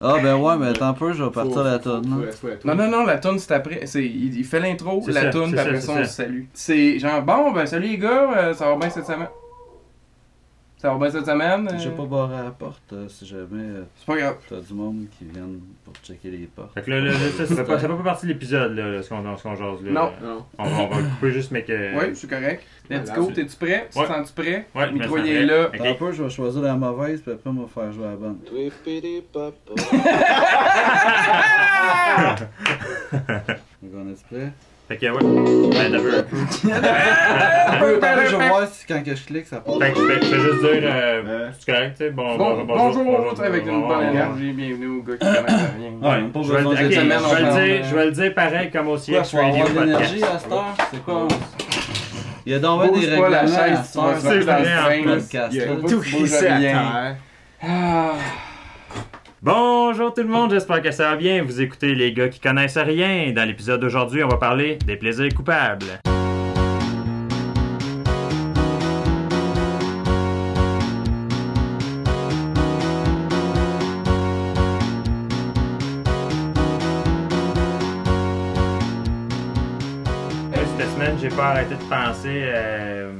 Ah, ben ouais, mais attends un peu, je vais partir la faut- Non, non, non, la toune c'est après. C'est, il, il fait l'intro, la c'est puis après ça, on se salue. C'est genre, bon, ben salut les gars, euh, ça va bien cette semaine? Ça va bien cette semaine? Je euh, vais pas barrer à la porte euh, si jamais euh, C'est pas grave. t'as du monde qui viennent pour checker les portes. Fait que là, là, là, ça, ça fait pas, ça fait pas partie de l'épisode, là, là, ce qu'on ce qu'on jase là. Non. Non. On, va- on va couper juste, mais que. Oui, c'est correct. Let's go, t'es-tu prêt? Tu Ouais. te sens-tu prêt? Ouais, Le micro, je me il sens est là. Attends un Ok. peu, je vais choisir la mauvaise, puis après, on va faire jouer la bonne. Donc, on est prêt? Fait que, ouais. Ben, t'as vu un peu. Un peu, attends, je vais si quand que je clique, ça passe. Fait que je fais, je fais juste dire. Euh, c'est correct, tu sais. Bon, Bon, bon- bonjour, avec une bonjour, bonne bonjour. énergie, bienvenue aux gars qui connaissent rien. Ouais, pas Je vais, le- je vais dire, je vais le dire pareil comme au Quoi, CX faut avoir Radio de l'énergie Podcast. à cette heure? C'est quoi? Il y a donc des pas la chaise, cette tu vas heure. sortir dans le C'est vrai, en podcast, il y a là. tout s'est à terre. Ah. Bonjour tout le monde, j'espère que ça va bien. Vous écoutez les gars qui connaissent rien. Dans l'épisode d'aujourd'hui, on va parler des plaisirs coupables. Euh, Cette semaine, j'ai pas arrêté de penser. euh,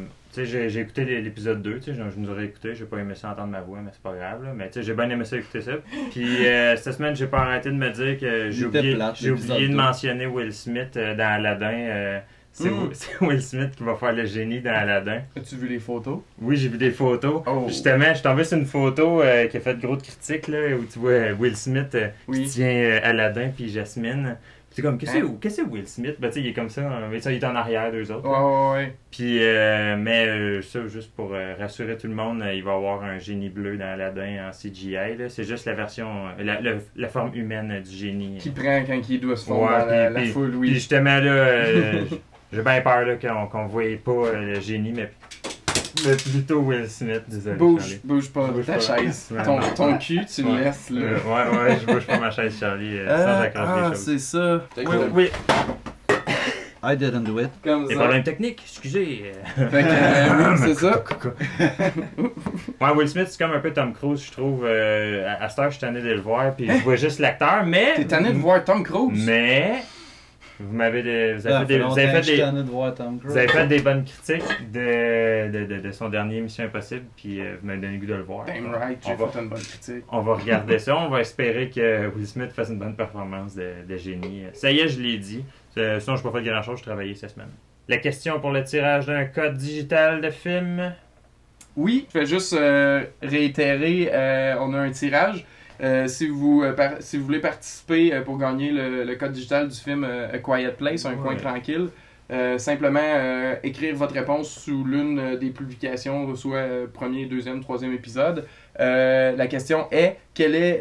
j'ai, j'ai écouté l'épisode 2, tu sais, je, je nous aurais écouté, j'ai pas aimé ça entendre ma voix, mais c'est pas grave, là. Mais tu sais, j'ai bien aimé ça écouter ça. Puis euh, cette semaine, j'ai pas arrêté de me dire que j'ai oublié, plate, j'ai oublié de mentionner Will Smith euh, dans Aladdin. euh, c'est, Mm. Will- c'est Will Smith qui va faire le génie dans Aladdin. As-tu vu les photos? Oui, j'ai vu des photos. Oh. Justement, je suis tombé sur une photo euh, qui a fait de grosses critiques, là, où tu vois Will Smith euh, Oui. qui tient euh, Aladdin puis Jasmine. Puis c'est comme, qu'est-ce que Hein? que Will Smith? Ben, tu sais, il est comme ça, hein, mais ça, il est en arrière d'eux autres. Ouais, ouais, ouais. Puis, euh, mais euh, ça, juste pour euh, rassurer tout le monde, il va y avoir un génie bleu dans Aladdin en CGI. C'est juste la version, la, forme humaine du génie. Qui prend quand il doit se fondre Ouais, la, puis- la puis- foule, Puis oui. justement, là, j'ai bien peur qu'on qu'on voyait pas le génie, mais, mais plutôt Will Smith. Désolé. Bouge, Charlie. bouge pas Bouge ta pas. chaise. Ton, ton cul, tu le Ouais. laisses, là. ouais, ouais, je bouge pas ma chaise, Charlie, euh, sans accrocher ah, les choses. c'est ça. Oui, oui. I didn't do it. Comme Des ça. problèmes techniques, excusez. Fait que, euh, oui, c'est ça. Ouais, Will Smith, c'est comme un peu Tom Cruise, je trouve. Euh, à, à cette heure, je suis tanné de le voir, puis je vois juste l'acteur, mais. T'es tanné de voir Tom Cruise? Mais. Vous m'avez des- vous avez Ah, fait des, fait vous avez longtemps fait que je suis des, tanné de voir Tom Cruise. vous avez fait des bonnes critiques de, de, de, de son dernier Mission Impossible, puis euh, vous m'avez donné le goût de le voir. Damn right, j'ai On va- fait une bonne critique. On va regarder ça. On va espérer que Will Smith fasse une bonne performance de, de génie. Ça y est, je l'ai dit. Euh, Sinon, je n'ai pas fait grand-chose. Je travaillais cette semaine. La question pour le tirage d'un code digital de film? Oui, je vais juste euh, réitérer, euh, on a un tirage. Euh, si, vous, euh, par- si vous voulez participer euh, pour gagner le, le code digital du film A Quiet Place, Un coin Ouais. tranquille, euh, simplement euh, écrire votre réponse sous l'une euh, des publications, soit premier, deuxième, troisième épisode. La question est quelle est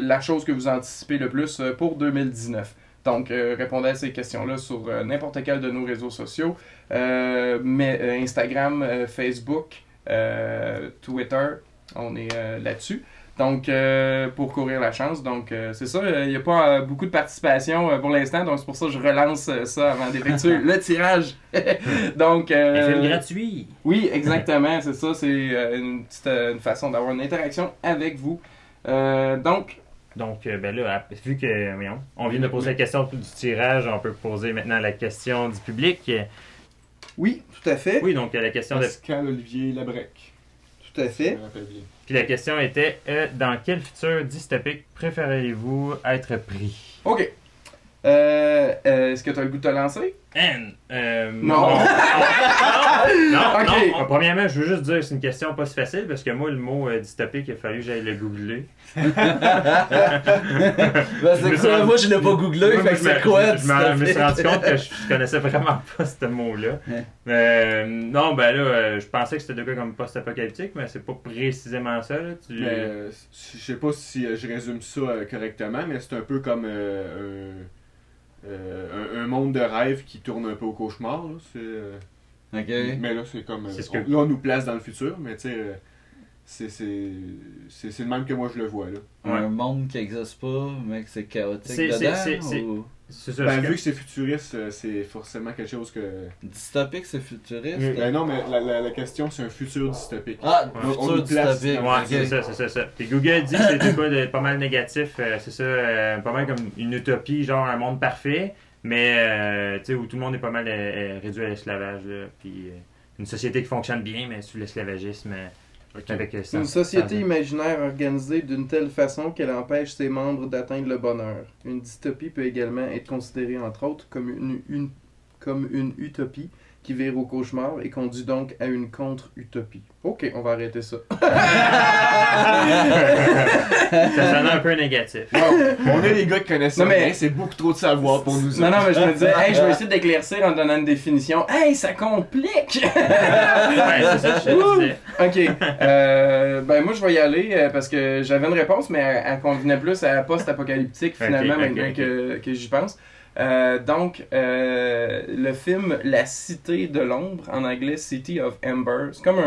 la chose que vous anticipez le plus pour 2019 donc, répondez à ces questions-là sur n'importe quel de nos réseaux sociaux, mais Instagram, Facebook, Twitter, on est là-dessus. Donc, euh, pour courir la chance. Donc, euh, c'est ça. Il n'y a pas euh, beaucoup de participation euh, pour l'instant. Donc, c'est pour ça que je relance euh, ça avant d'effectuer le tirage. donc, Un euh, film gratuit. oui, exactement, c'est ça. C'est euh, une petite euh, une façon d'avoir une interaction avec vous. Euh, donc, Donc, euh, ben là, vu que, voyons, on vient de poser la question du tirage, on peut poser maintenant la question du public. oui, tout à fait. Oui, donc euh, la question de... Pascal Olivier Labrec. Tout à Je fait. me rappelle bien. Puis la question était, euh, dans quel futur dystopique préférez-vous être pris? OK. Euh, euh, Est-ce que tu as le goût de te lancer? Anne, euh, Non. Non, non, Ok. non. Premièrement, je veux juste dire, c'est une question pas si facile parce que moi, le mot euh, dystopique, il a fallu que j'aille le googler. Ben, Je c'est me quoi? Moi, je l'ai pas googlé, Moi, fait que je me- c'est quoi? Je, me- suis rendu compte que je, je connaissais vraiment pas ce mot-là. Euh, non, ben là, je pensais que c'était de quoi comme post-apocalyptique, mais c'est pas précisément ça. Là. Tu... Mais, euh, je sais pas si je résume ça correctement, mais c'est un peu comme euh, un, monde de rêve qui tourne un peu au cauchemar. là. C'est, euh. Mais là, c'est comme. euh, C'est ce on- que- là, on nous place dans le futur, mais tu sais. Euh, c'est c'est c'est c'est le même que moi je le vois là. Ouais. Un monde qui existe pas, mais que c'est chaotique dedans. c'est- ça. Ben, vu que c'est futuriste, euh, c'est forcément quelque chose que. Dystopique, c'est futuriste? Oui. Ben non, mais la, la, la question c'est un futur dystopique. Ah, Ouais. On futur nous place dystopique. dans- Ouais, ok. c'est ça, c'est ça, ça. Puis Google dit que c'était pas de- pas mal négatif, euh, c'est ça, euh, pas mal comme une utopie, genre un monde parfait, mais euh, tu sais, où tout le monde est pas mal euh, euh, réduit à l'esclavage, là, puis euh, une société qui fonctionne bien, mais sous l'esclavagisme, Ok. avec sans- Une société sans- imaginaire organisée d'une telle façon qu'elle empêche ses membres d'atteindre le bonheur. Une dystopie peut également être considérée, entre autres, comme une, une- comme une utopie qui vire au cauchemar et conduit donc à une contre-utopie. Ok, on va arrêter ça. ça sonnait un peu négatif. On est les gars qui connaissent Non, mais- c'est beaucoup trop de savoir pour nous. Non, non, mais je me disais, hey, je vais essayer d'éclaircir en donnant une définition. Hey, ça complique! ouais, c'est ça que je disais. Ok. Euh, ben moi je vais y aller euh, parce que j'avais une réponse, mais elle, elle convenait plus à post-apocalyptique finalement Ok, ok, maintenant ok. que, que j'y pense. Euh, donc, euh, le film La Cité de l'ombre, en anglais City of Ember, c'est comme un,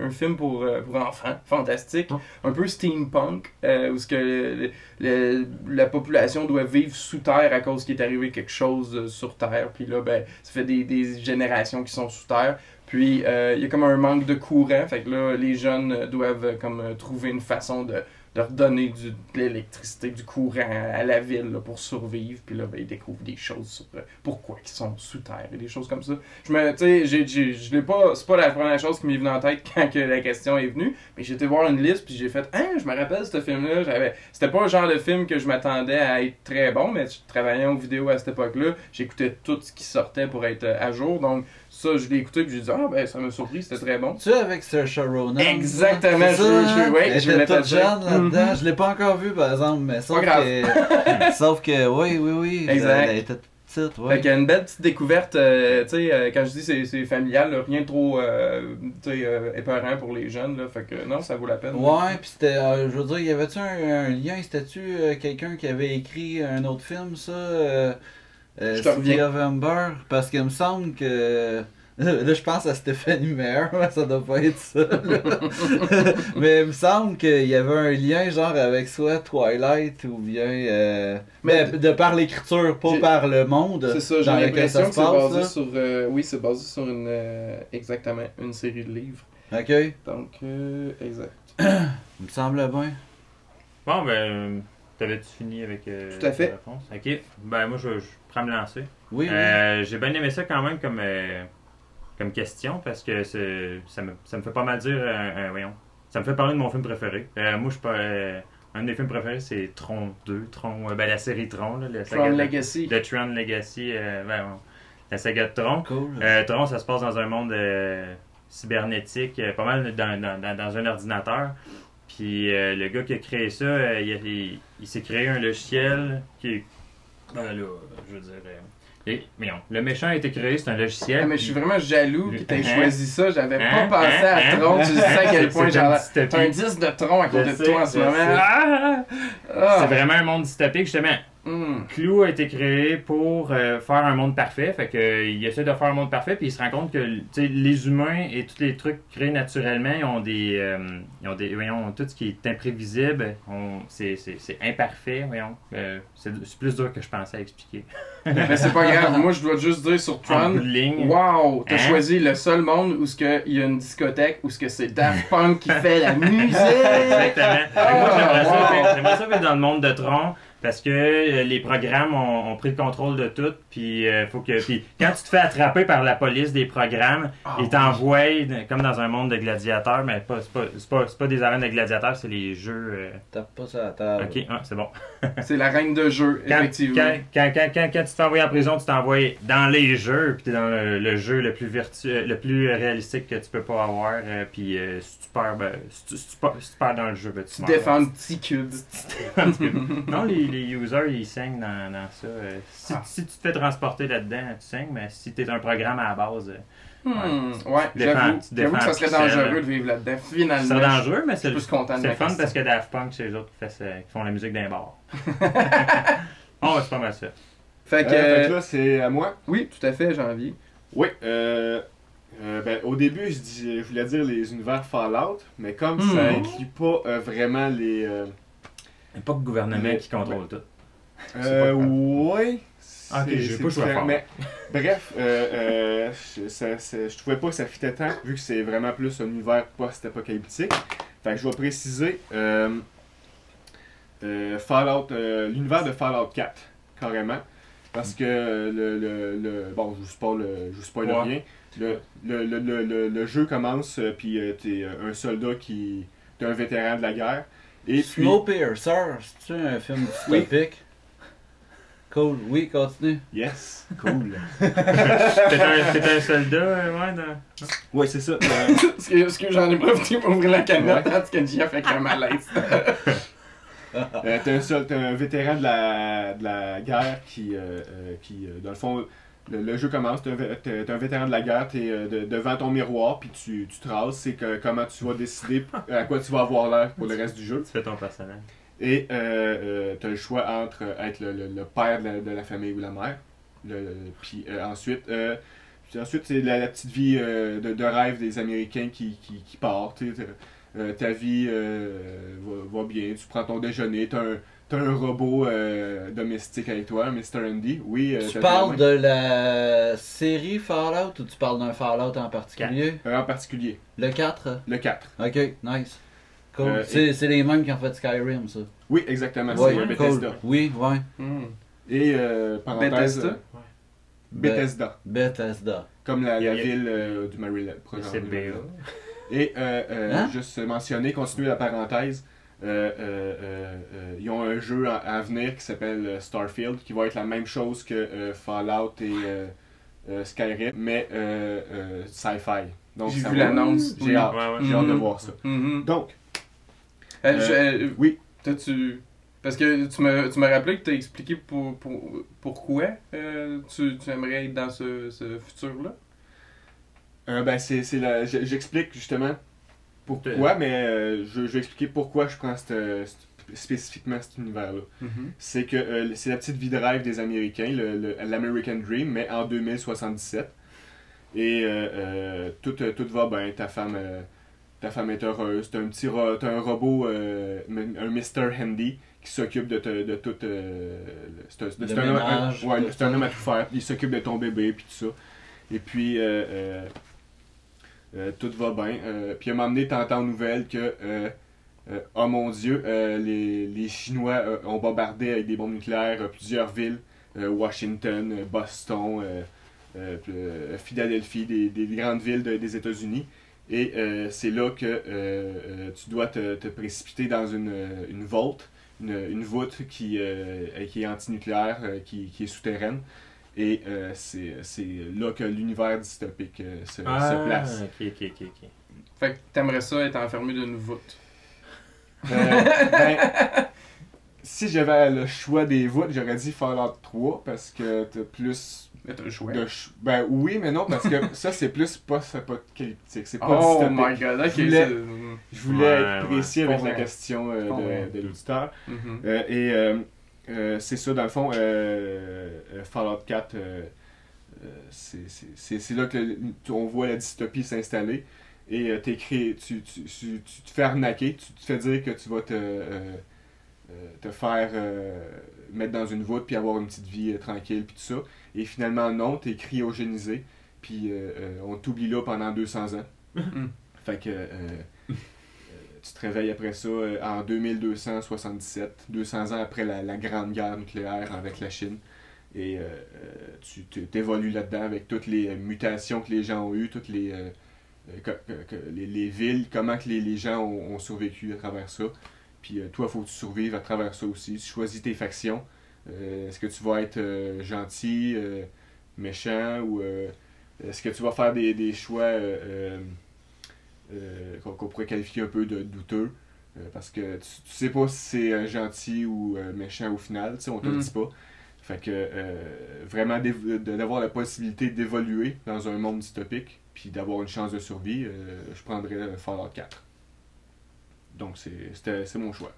un- un film pour, euh, pour enfants, fantastique, un peu steampunk, euh, où ce que le- le- la population doit vivre sous terre à cause qu'il est arrivé quelque chose sur terre, puis là, ben, ça fait des, des générations qui sont sous terre. Puis il y a comme un manque de courant, fait que là les jeunes doivent comme trouver une façon de, de redonner du, de l'électricité, du courant à, la ville pour survivre. Puis là ben, ils découvrent des choses sur euh, pourquoi ils sont sous terre et des choses comme ça. Je me, tu sais, je l'ai pas, c'est pas la première chose qui m'est venue en tête quand que la question est venue, mais été voir une liste puis j'ai fait, hein, je me rappelle ce film-là, j'avais, c'était pas le genre de film que je m'attendais à être très bon, mais je travaillais en vidéo à cette époque-là, j'écoutais tout ce qui sortait pour être euh, à jour, donc ça, je l'ai écouté puis j'ai dit, ah ben ça m'a surpris, c'était très bon. Tu sais, avec Saoirse Ronan. Exactement, je- je- ouais, Elle je jeune là-dedans. Mhm. Je l'ai pas encore vu, par exemple, mais sauf que. sauf que, oui, oui, oui. Exact. Elle était petite, Fait oui. qu'il y a une belle petite découverte, euh, tu sais, euh, quand je dis c'est, c'est familial, là, rien de trop, euh, tu sais, euh, épeurant pour les jeunes, là, fait que non, ça vaut la peine. Ouais, pis c'était, je veux dire, y avait-tu un, un lien, c'était-tu quelqu'un qui avait écrit un autre film, ça euh, euh, Je te City reviens. of Ember? Parce qu'il me semble que. Là, je pense à Stéphanie Meyer, mais ça doit pas être ça. mais il me semble qu'il y avait un lien, genre, avec soit Twilight ou bien. euh, Mais- mais de par l'écriture, pas par le monde. C'est ça, j'ai l'impression que c'est basé là. sur, euh, oui, c'est basé sur une, euh, exactement, une série de livres. Ok, il Donc, euh, exact. me semble bien. Bon, ben, t'avais-tu fini avec euh, Tout à fait. ta réponse? Ok, ben moi je, je prends me lancer. Oui, oui. Euh, J'ai bien aimé ça quand même comme, euh, comme question parce que ça me, ça me fait pas mal dire, euh, euh, voyons, ça me fait parler de mon film préféré. Euh, moi, je suis pas. euh, un de mes films préférés, c'est Tron 2, Tron, euh, ben, la série Tron, là, la saga Tron de- Legacy. de Tron Legacy, euh, ben, bon, la saga de Tron. Cool. Euh, Tron, ça se passe dans un monde euh, cybernétique, euh, pas mal dans, dans, dans- dans un ordinateur. Puis euh, le gars qui a créé ça, euh, il, a- il- il s'est créé un logiciel qui est. Ben là, je veux dire. euh, et- mais non, le méchant a été créé, c'est un logiciel. Ah, mais je suis vraiment jaloux que t'aies Hein? choisi ça. J'avais Hein? pas pensé Hein? à Hein? Tron. Tu sais à quel point. T'as un disque de Tron à côté de toi en ce moment. Ah! Ah! C'est vraiment un monde dystopique, justement. Hum. Clou a été créé pour euh, faire un monde parfait. Fait que, euh, il essaie de faire un monde parfait, puis il se rend compte que les humains et tous les trucs créés naturellement, ils ont des. euh, ils ont des voyons, tout ce qui est imprévisible, c'est imparfait, voyons. C'est plus dur que je pensais à expliquer. Mais c'est pas grave. Moi, je dois juste dire sur Tron. Wow! T'as Hein? choisi le seul monde où il y a une discothèque, où c'est Daft Punk qui fait la musique! Exactement. Que moi, j'aimerais ça, wow. ça vivre dans le monde de Tron parce que euh, les programmes ont, ont pris le contrôle de tout. Puis, euh, faut que, puis quand tu te fais attraper par la police des programmes, Ah, ils t'envoient comme dans un monde de gladiateurs, mais pas, c'est, pas, c'est, pas, c'est pas des arènes de gladiateurs, c'est les jeux. euh, Tape pas sur la table. Ok, ah, c'est bon. C'est la reine de jeu, Quand, effectivement. quand, quand, quand, quand, quand tu te fais envoyer en prison, tu t'envoies dans les jeux, puis t'es dans le, le jeu le plus virtuel, le plus réalistique que tu peux pas avoir. euh, puis euh, si tu perds, ben, si tu, si tu perds- si tu perds dans le jeu, ben, tu Tu défends le petit cube. Non, les, les users, ils saignent dans, dans ça. Euh, si, Ah. si tu te fais transporter là-dedans, tu saignes, mais si t'es un programme à la base, euh, Hmm, ouais, Tu défends- tu que ça serait Pixel. dangereux de vivre là-dedans. Finalement. c'est dangereux, mais c'est le, fun question. parce que Daft Punk, c'est les autres qui, fait ça- qui font la musique d'un bar. oh, c'est pas mal ça. Fait que. Euh, fait que là, c'est à moi? Oui, tout à fait, janvier. Oui, euh, Euh, ben, au début, je, dis, je voulais dire les univers Fallout, mais comme Hmm. ça inclut pas euh, vraiment les. Il n'y a pas de gouvernement qui contrôle tout. euh, ouais. Ah, ok, j'ai pas joué à différent, Fallout. Mais bref, euh, euh, je, ça- ça- je trouvais pas que ça fitait tant, vu que c'est vraiment plus un univers post-apocalyptique. Fait que je vais préciser euh, euh, Fallout, euh, l'univers de Fallout 4, carrément. Parce que le, le, le- bon, je vous spoil, je vous spoil Ouais. rien. Le, le, le, le, le- le jeu commence, puis euh, t'es un soldat qui. T'es un vétéran de la guerre. Et puis. Snowpiercer, c'est-tu un film dystopique? Cool, oui, continue. Yes, cool. T'es un, un soldat, euh, ouais, dans... ouais, c'est ça. Parce que, parce j'en ai profité pour ouvrir la canette tandis que Gia fait un malaise. Euh, t'es un, un vétéran de la, de la guerre qui, euh, euh, qui euh, dans le fond, le, le jeu commence, t'es un, vé- t'es- t'es un vétéran de la guerre, t'es euh, de- devant ton miroir, puis tu, tu traces, c'est comment tu vas décider à quoi tu vas avoir l'air pour le reste du jeu. Tu fais ton personnage. Et euh, euh, t'as le choix entre euh, être le, le- le père de la, de la famille ou la mère. Puis euh, ensuite, euh, puis ensuite c'est la, la petite vie euh, de, de rêve des Américains qui, qui, qui part. tu euh, ta vie euh, va, va bien, tu prends ton déjeuner, t'as un, t'as un robot euh, domestique avec toi, Mr. Andy. Oui, euh, Tu parles de la série Fallout ou tu parles d'un Fallout en particulier? Euh, en particulier, Le 4? le 4. Ok, nice. Cool. Euh, c'est c'est les mêmes qui ont fait Skyrim, ça. Oui, exactement, Ouais, c'est cool. Bethesda. Oui, ouais. Hmm. Et euh, parenthèse, Bethesda? Bethesda, Bethesda. comme la, ville euh, du Maryland. C'est. Et euh, euh, Hein? juste mentionner, continuer la parenthèse, euh, euh, euh, ils ont un jeu à, à venir qui s'appelle Starfield, qui va être la même chose que euh, Fallout et euh, euh, Skyrim, mais euh, euh, sci-fi. Donc, J'ai vu l'annonce. J'ai hâte, Ouais, ouais. j'ai hâte de Mhm. voir ça. Mhm. Donc, Euh, je- euh, oui, T'as-tu. Parce que tu m'as tu m'as rappelé que tu as expliqué pour, pour, pourquoi euh, tu, tu aimerais être dans ce, ce futur-là? euh, ben, c'est, c'est la- j'- j'explique justement pourquoi, mais euh, je, je vais expliquer pourquoi je prends cette- cette- spécifiquement cet univers-là. c'est que euh, c'est la petite vie de rêve des Américains, l'American Dream, mais en 2077. Et euh, tout, tout va bien, ta femme, ta femme est heureuse, t'as un petit ro- t'as un robot, un Mr. Handy, qui s'occupe de, de tout. c'est un- un, homme- ouais, un à tout faire, il s'occupe de ton bébé, puis tout ça. Et puis, tout va bien. Euh, puis à un moment donné, t'entends nouvelles que, euh, euh, oh mon Dieu, euh, les, les Chinois euh, ont bombardé avec des bombes nucléaires euh, plusieurs villes, euh, Washington, euh, Boston, euh, euh, euh, Philadelphie, des, des grandes villes de- des États-Unis. Et euh, c'est là que euh, euh, tu dois te, te précipiter dans une, euh, une volte, une, une voûte qui, euh, qui est antinucléaire, euh, qui, qui est souterraine. Et euh, c'est c'est là que l'univers dystopique euh, se, se Ah, place. ok, ok, ok. ok. Fait que t'aimerais ça être enfermé d'une voûte. Euh, ben, si j'avais le choix des voûtes, j'aurais dit Fallout 3 parce que t'as plus Mais t'as le choix. de ch- Ben oui, mais non, parce que ça c'est plus post-apocalyptique. C'est pas Oh dystopique. my god, ok. Je voulais- Je voulais Ouais, être ouais. précis avec la question euh, de, de l'auditeur. Mhm. Euh, et euh, c'est ça, dans le fond, euh, euh, Fallout 4, euh, c'est- là que le- on voit la dystopie s'installer. Et euh, t'écris- tu, tu, tu, tu te fais arnaquer, tu te fais dire que tu vas te, te faire mettre dans une voûte puis avoir une petite vie tranquille puis tout ça. Et finalement, non, t'es cryogénisé, puis on t'oublie là pendant 200 ans. Fait que tu te réveilles après ça euh, en 2277, 200 ans après la, la grande guerre nucléaire avec la Chine. Et euh, euh, tu t'évolues là-dedans avec toutes les mutations que les gens ont eues, toutes les, les, les villes, comment que les, les gens ont, survécu à travers ça. Puis toi, il faut que tu survives à travers ça aussi. Tu choisis tes factions. Est-ce que tu vas être gentil, méchant, ou est-ce que tu vas faire des, des choix euh, qu'on pourrait qualifier un peu de douteux? Euh, parce que tu, tu sais pas si c'est euh, gentil ou méchant au final, tu sais, on te le Mm. dit pas. Fait que vraiment d'avoir la possibilité d'évoluer dans un monde dystopique, puis d'avoir une chance de survie, je prendrais Fallout 4. Donc c'est mon choix.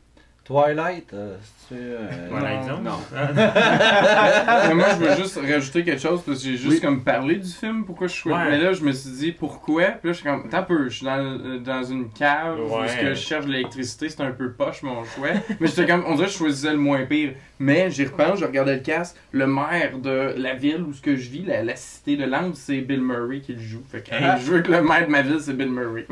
Twilight, euh, c'est euh, Twilight non, Zone? non. Mais moi, je veux juste rajouter quelque chose parce que j'ai juste Oui. comme parlé du film, pourquoi je suis. Ouais. Mais là, je me suis dit pourquoi? Puis là, je suis comme, attends un peu, je suis dans, euh, dans une cave où Ouais. ce que je cherche de l'électricité, c'est un peu poche mon choix. Mais j'étais comme, on dirait que je choisissais le moins pire. Mais j'y repense, je regardais le cast, le maire de la ville où ce que je vis, la, la cité de l'Angle, c'est Bill Murray qui le joue. Fait que, hey, je veux que le maire de ma ville, c'est Bill Murray.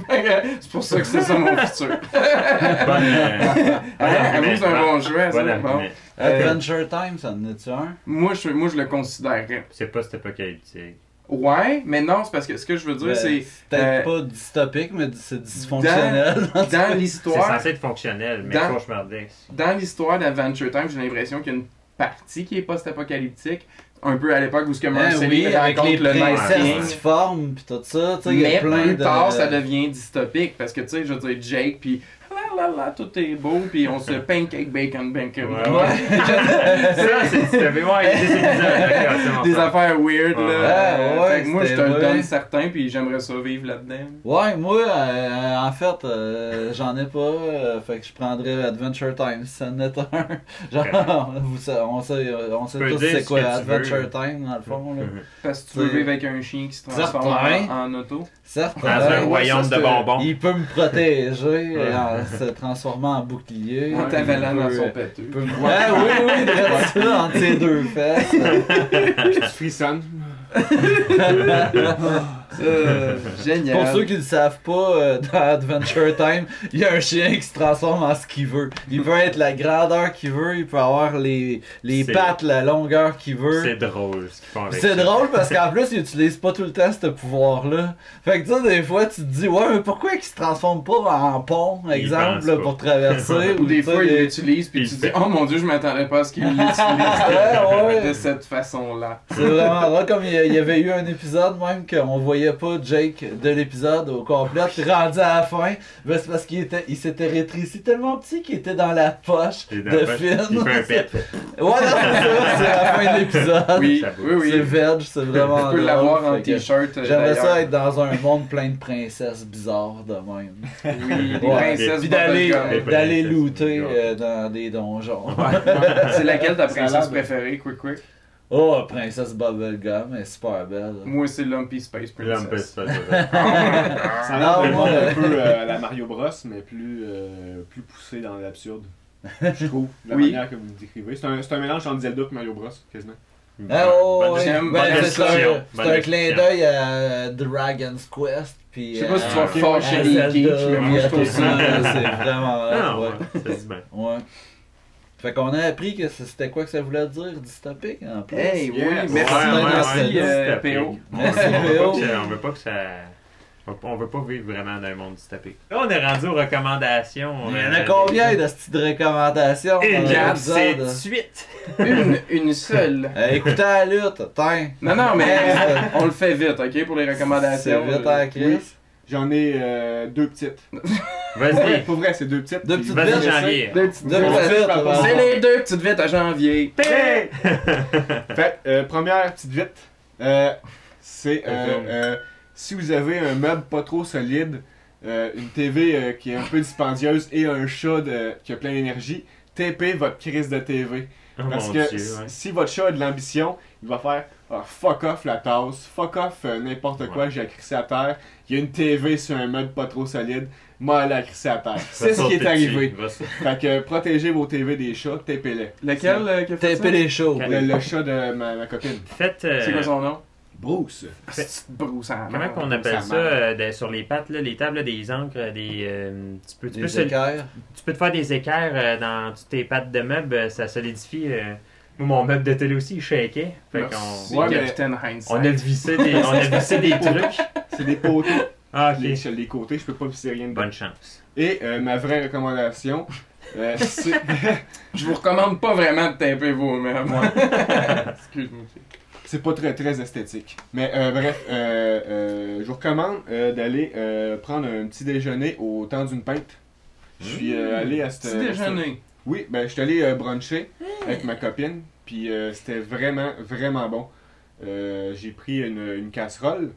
c'est pour ça que c'est ça mon futur. Bonne, euh, avoue, c'est un bon choix, ça. Bon Bon. argument. Adventure Time, ça en est-tu un? Moi, je, moi, je le considérerais. C'est pas c'était apocalyptique. Ouais, mais non, c'est parce que ce que je veux dire, Ben, c'est peut-être euh, pas dystopique, mais c'est dysfonctionnel. dans C'est l'histoire, censé être fonctionnel, mais Dans- cauchemardesque. dans l'histoire d'Adventure Time, j'ai l'impression qu'il y a une partie qui est post-apocalyptique, un peu à l'époque où ce que Ben Marceline oui, avec les rencontre le Night difformes pis tout ça, tu sais, il y a Mais plein plus de... tard, ça devient dystopique parce que tu sais, je veux dire, Jake, puis là là là, tout est beau, puis on se pancake bacon bacon. Ouais, ouais. Ça, c'est Des affaires weird Ouais. là. Ouais, fait que moi, je te le donne certain, puis j'aimerais ça vivre là-dedans. Ouais, moi, euh, en fait, euh, j'en ai pas, euh, fait que je prendrais Adventure Time si ça en est un. Genre, on sait, on sait tous c'est ce quoi Adventure veux. Time, dans le fond. Là. Parce que tu veux vivre avec un chien qui se transforme en, en auto. Certes, Dans un royaume ça, de bonbons. il peut me protéger se transformant en bouclier. En t'avalant dans son me- Ouais, oui, oui, de ça entre ses deux fesses. Puis tu frissonnes. Euh, génial. Pour ceux qui ne le savent pas, euh, dans Adventure Time, il y a un chien qui se transforme en ce qu'il veut. Il peut être la grandeur qu'il veut, il peut avoir les, les pattes, la longueur qu'il veut. C'est drôle ce qu'ils font avec C'est drôle parce qu'en plus, il utilise pas tout le temps ce pouvoir-là. Fait que tu sais, des fois, tu te dis, ouais, mais pourquoi il se transforme pas en pont, exemple, là, pour traverser Ou des fois, il l'utilise, puis Il tu te dis, oh mon dieu, je m'attendais pas à ce qu'il l'utilise Ouais, ouais. de cette façon-là. C'est vraiment drôle, comme il y avait eu un épisode même qu'on voyait pas Jake de l'épisode au complet, rendu à la fin, ben c'est parce qu'il était, il s'était rétréci tellement petit qu'il était dans la poche dans de la Finn. Il fait un pet. Ouais, non, c'est ça, c'est la fin de l'épisode. Oui, oui, bouge. C'est oui. veg, c'est vraiment Tu peux l'avoir en t-shirt. euh, J'aimerais ça être dans un monde plein de princesses bizarres de même. Oui, des Ouais, princesses Puis d'aller d'aller looter euh, dans des donjons. C'est laquelle ta princesse préférée, Quick Quick? Oh, princesse Bubblegum, elle est super belle. Moi, c'est Lumpy Space Princess. se faire Ça a Non, l'air monde euh, un peu euh, à la Mario Bros, mais plus, euh, plus poussé dans l'absurde. Je trouve, la Oui. manière que vous décrivez. C'est un, c'est un mélange entre Zelda et Mario Bros, quasiment. Ah, oh, ouais. Ben, c'est un, c'est un clin d'œil à Dragon's Quest. Puis, Je sais pas si tu euh, vas fâcher les geeks, mais moi, je trouve ça. C'est vraiment. Ah, ouais. ouais, ça se dit bien. Ouais. Fait qu'on a appris que c'était quoi que ça voulait dire, dystopique en plus. Hey, oui, Yes. merci, Ouais, ouais, merci, ouais, euh. PO. Merci, On veut PO. pas que ça- On veut pas que ça. On veut pas vivre vraiment dans un monde dystopique. Là, on est rendu aux recommandations. Il y en a combien de petites recommandations? Une, dans quatre, c'est l'épisode? 18. Une, une seule. Euh, écoutez la lutte, tiens. Non, non, mais on le fait vite, ok, pour les C'est recommandations. vite à Chris. J'en ai euh, deux petites. Vas-y. Pour vrai, c'est deux petites. Deux petites vites. janvier. Deux petites Deux vites. petites vites, ouais. C'est les deux petites vites à janvier. Hey! fait, euh, première petite vite, euh, c'est si vous avez un meuble pas trop solide, euh, une TV euh, qui est un peu dispendieuse et un chat de- qui a plein d'énergie, tapez votre crise de TV. Oh Parce que Dieu, si- ouais. si votre chat a de l'ambition, il va faire Ah, fuck off la tasse, fuck off euh, n'importe quoi, Ouais. j'ai crissé à terre. Il y a une TV sur un meuble pas trop solide, moi elle a crissé à terre. C'est ce qui est arrivé. Fait que protégez vos TV des chats, tapez-les. Lequel euh, qui a fait ça? Tapez les. Quel- Le, le chat de ma, ma copine. Faites. euh, C'est quoi son nom? Bruce. C'est Bruce Hammer. Comment qu'on appelle Ça euh, de- sur les pattes, là, les tables, là, des encres, des. euh, tu, peux, tu, peux Des équerres. tu peux te faire des équerres euh, dans toutes tes pattes de meubles, euh, ça solidifie. euh, mon meuble de télé aussi, il shakeait. Fait qu'on Ouais, mais- Capitaine Hindsight. on a vissé des, on a vissé des trucs. C'est des poteaux. Ah, les, ok. les côtés, je peux pas visser rien dedans. Bonne chance. Et euh, ma vraie recommandation, euh, c'est. Je vous recommande pas vraiment de taper vos meubles. Excuse-moi. c'est pas très très esthétique. Mais euh, bref, euh, euh, je vous recommande euh, d'aller euh, prendre un petit déjeuner au temps d'une pinte. Je suis euh, allé à ce Petit déjeuner. Oui, ben je suis allé euh, bruncher avec ma copine, puis euh, c'était vraiment vraiment bon. Euh, j'ai pris une, une casserole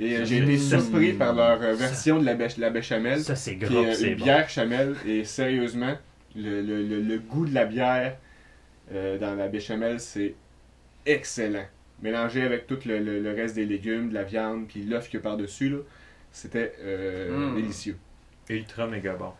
et j'ai été surpris par leur euh, ça- version de la, bêche- la béchamel. Ça, c'est qui gros, est c'est une bon. bière chamel et sérieusement Le, le- le- le goût de la bière euh, dans la béchamel, c'est excellent. Mélangé avec tout le, le- le reste des légumes, de la viande, puis l'œuf qu'il y a par-dessus, là, c'était euh, Mm. délicieux. Ultra méga bon.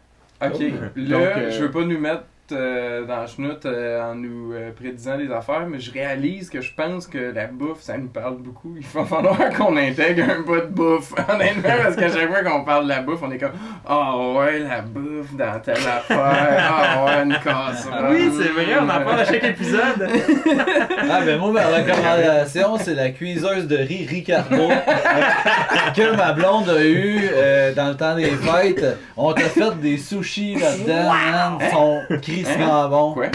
Ok, là, euh, je veux pas nous mettre euh, dans la chenoute euh, en nous euh, prédisant des affaires, mais je réalise que je pense que la bouffe, ça nous parle beaucoup. Il va falloir qu'on intègre un bout de bouffe, honnêtement, parce qu'à chaque fois qu'on parle de la bouffe, on est comme « Ah ouais, la bouffe dans telle affaire, ah ouais, une casserole. » Oui, c'est vrai, on en parle à chaque épisode. Ah ben moi ma recommandation c'est la cuiseuse de riz Ricardo que ma blonde a eu euh, dans le temps des fêtes. On t'a fait des sushis là-dedans, man. Ils sont crissement bons. Quoi?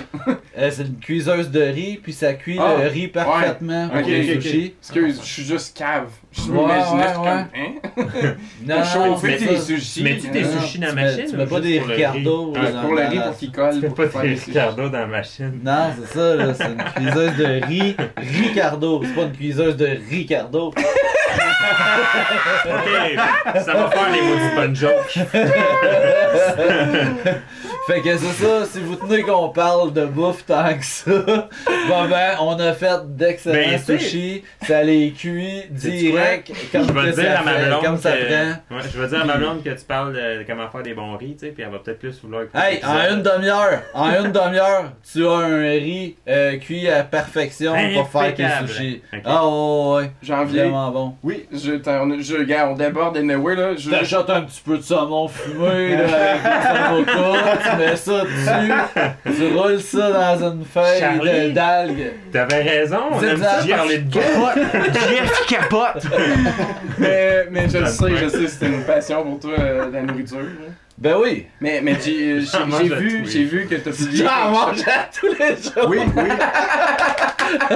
Euh, c'est une cuiseuse de riz puis ça cuit Ah, le riz parfaitement pour Ok, les ok, ok. sushis. Excuse, je suis juste cave. Je Ouais, m'imaginais, ouais, je suis comme « Hein? Non, T'as chauffé tes sushis? Tu mets-tu tes Non, sushis dans tu la mets- machine? tu ou mets pas juste des pour le riz? Ricardo, Ah, Pour le riz, pour qu'il colle. Tu pour pas des sushis. Ricardo dans la machine. Non, c'est ça, là, c'est une cuiseuse de riz Ricardo. C'est pas une cuiseuse de Ricardo. Ok, ça va faire les maudits bonnes jokes. Fait que c'est ça, si vous tenez qu'on parle de bouffe tant que ça, bon ben, on a fait d'excellents Ben, c'est- sushis, ça les cuit direct, comme, je vais dire ça à ma blonde comme ça que... prend. Ouais, je vais dire à ma blonde que tu parles de comment faire des bons riz, tu sais, puis elle va peut-être plus vouloir écouter Hey, en une demi-heure, en une demi-heure, tu as un riz euh, cuit à perfection pour faire tes sushis. Ah ouais, ouais, J'en viens. vraiment bon. Oui, Je, t'en- on, je, regarde, on déborde anyway, là. Je, T'achètes un petit peu de saumon fumé là, avec mets ça dessus, tu roules ça dans une feuille d'algues. T'avais raison, on C'est aime ça. parler de bouffe. Jeff capote! mais, mais je le sais, je sais, c'était une passion pour toi, euh, la nourriture. là. Ben oui! Mais, mais j'ai, j'ai, J'en j'ai à vu, j'ai vu que t'as publié. J'en mange à tous les jours! oui, oui.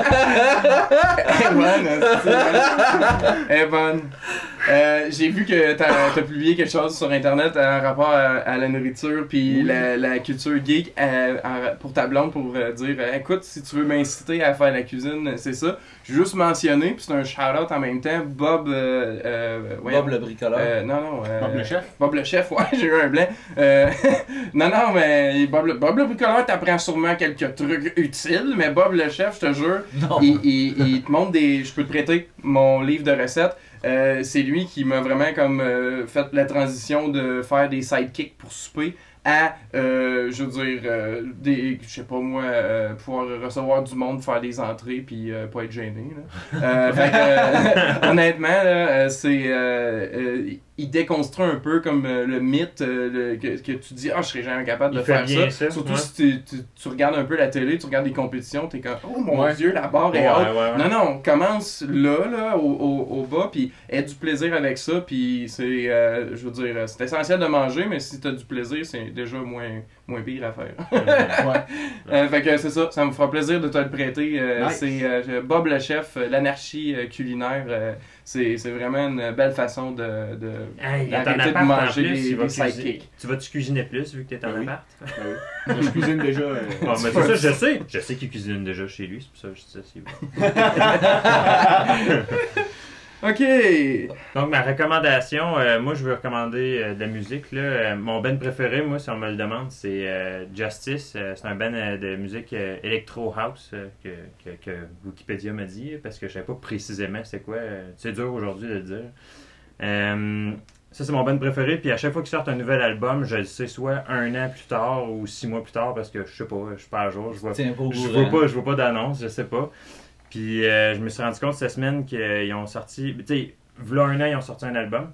Elle est bonne, Elle est bonne. Euh, j'ai vu que t'as as publié quelque chose sur internet en rapport à, à la nourriture puis Oui. la, la culture geek euh, pour ta blonde pour euh, dire euh, écoute si tu veux m'inciter à faire la cuisine c'est ça. J'ai juste mentionné puis c'est un shout out en même temps Bob euh, euh. Bob le bricoleur. Euh, non non euh, Bob le chef. Bob le chef, ouais, j'ai eu un blanc. Euh, non, non, mais Bob le, Bob le bricoleur t'apprend sûrement quelques trucs utiles, mais Bob le chef, je te jure, non! il, il- il te montre des. Je peux te prêter mon livre de recettes. Euh, c'est lui qui m'a vraiment comme euh, fait la transition de faire des sidekicks pour souper à, euh, je veux dire, des, je sais pas moi, pouvoir recevoir du monde, faire des entrées, puis pas être gêné. Là. Honnêtement, c'est, il déconstruit un peu comme euh, le mythe euh, le- que, que tu dis, ah, je serais jamais capable de faire ça. ça, Surtout ouais. si tu, tu, tu regardes un peu la télé, tu regardes des compétitions, t'es comme, oh mon Ouais. dieu, la barre est haute. ouais. Non, non, commence là, là, au, au, au bas, puis aie du plaisir avec ça, puis c'est, euh, je veux dire, c'est essentiel de manger, mais si t'as du plaisir, c'est déjà moins, moins pire à faire. Ouais. Fait que c'est ça, ça me fera plaisir de te le prêter. Nice. C'est Bob le chef, l'anarchie culinaire. C'est c'est vraiment une belle façon de. de Hey, d'arrêter de manger plus, des. Tu vas-tu cuisiner plus vu que t'es en Ben oui. appart? Ben oui. Je cuisine déjà. euh, Bon, mais c'est ça, je sais. Je sais qu'il cuisine déjà chez lui, c'est pour ça que je dis ça. Ok! Donc, ma recommandation, euh, moi, je veux recommander euh, de la musique. Là. Euh, mon band préféré, moi, si on me le demande, c'est euh, Justice. Euh, c'est un band euh, de musique euh, Electro House euh, que, que, que Wikipédia m'a dit, parce que je savais pas précisément c'est quoi. Euh, c'est dur aujourd'hui de le dire. Euh, ça, c'est mon band préféré. Puis à chaque fois qu'ils sortent un nouvel album, je le sais soit un an plus tard ou six mois plus tard, parce que je sais pas, je suis pas à jour. Je vois au je vois pas, je vois pas d'annonce, je sais pas. Puis euh, je me suis rendu compte cette semaine qu'ils ont sorti, tu sais, v'là un an, ils ont sorti un album.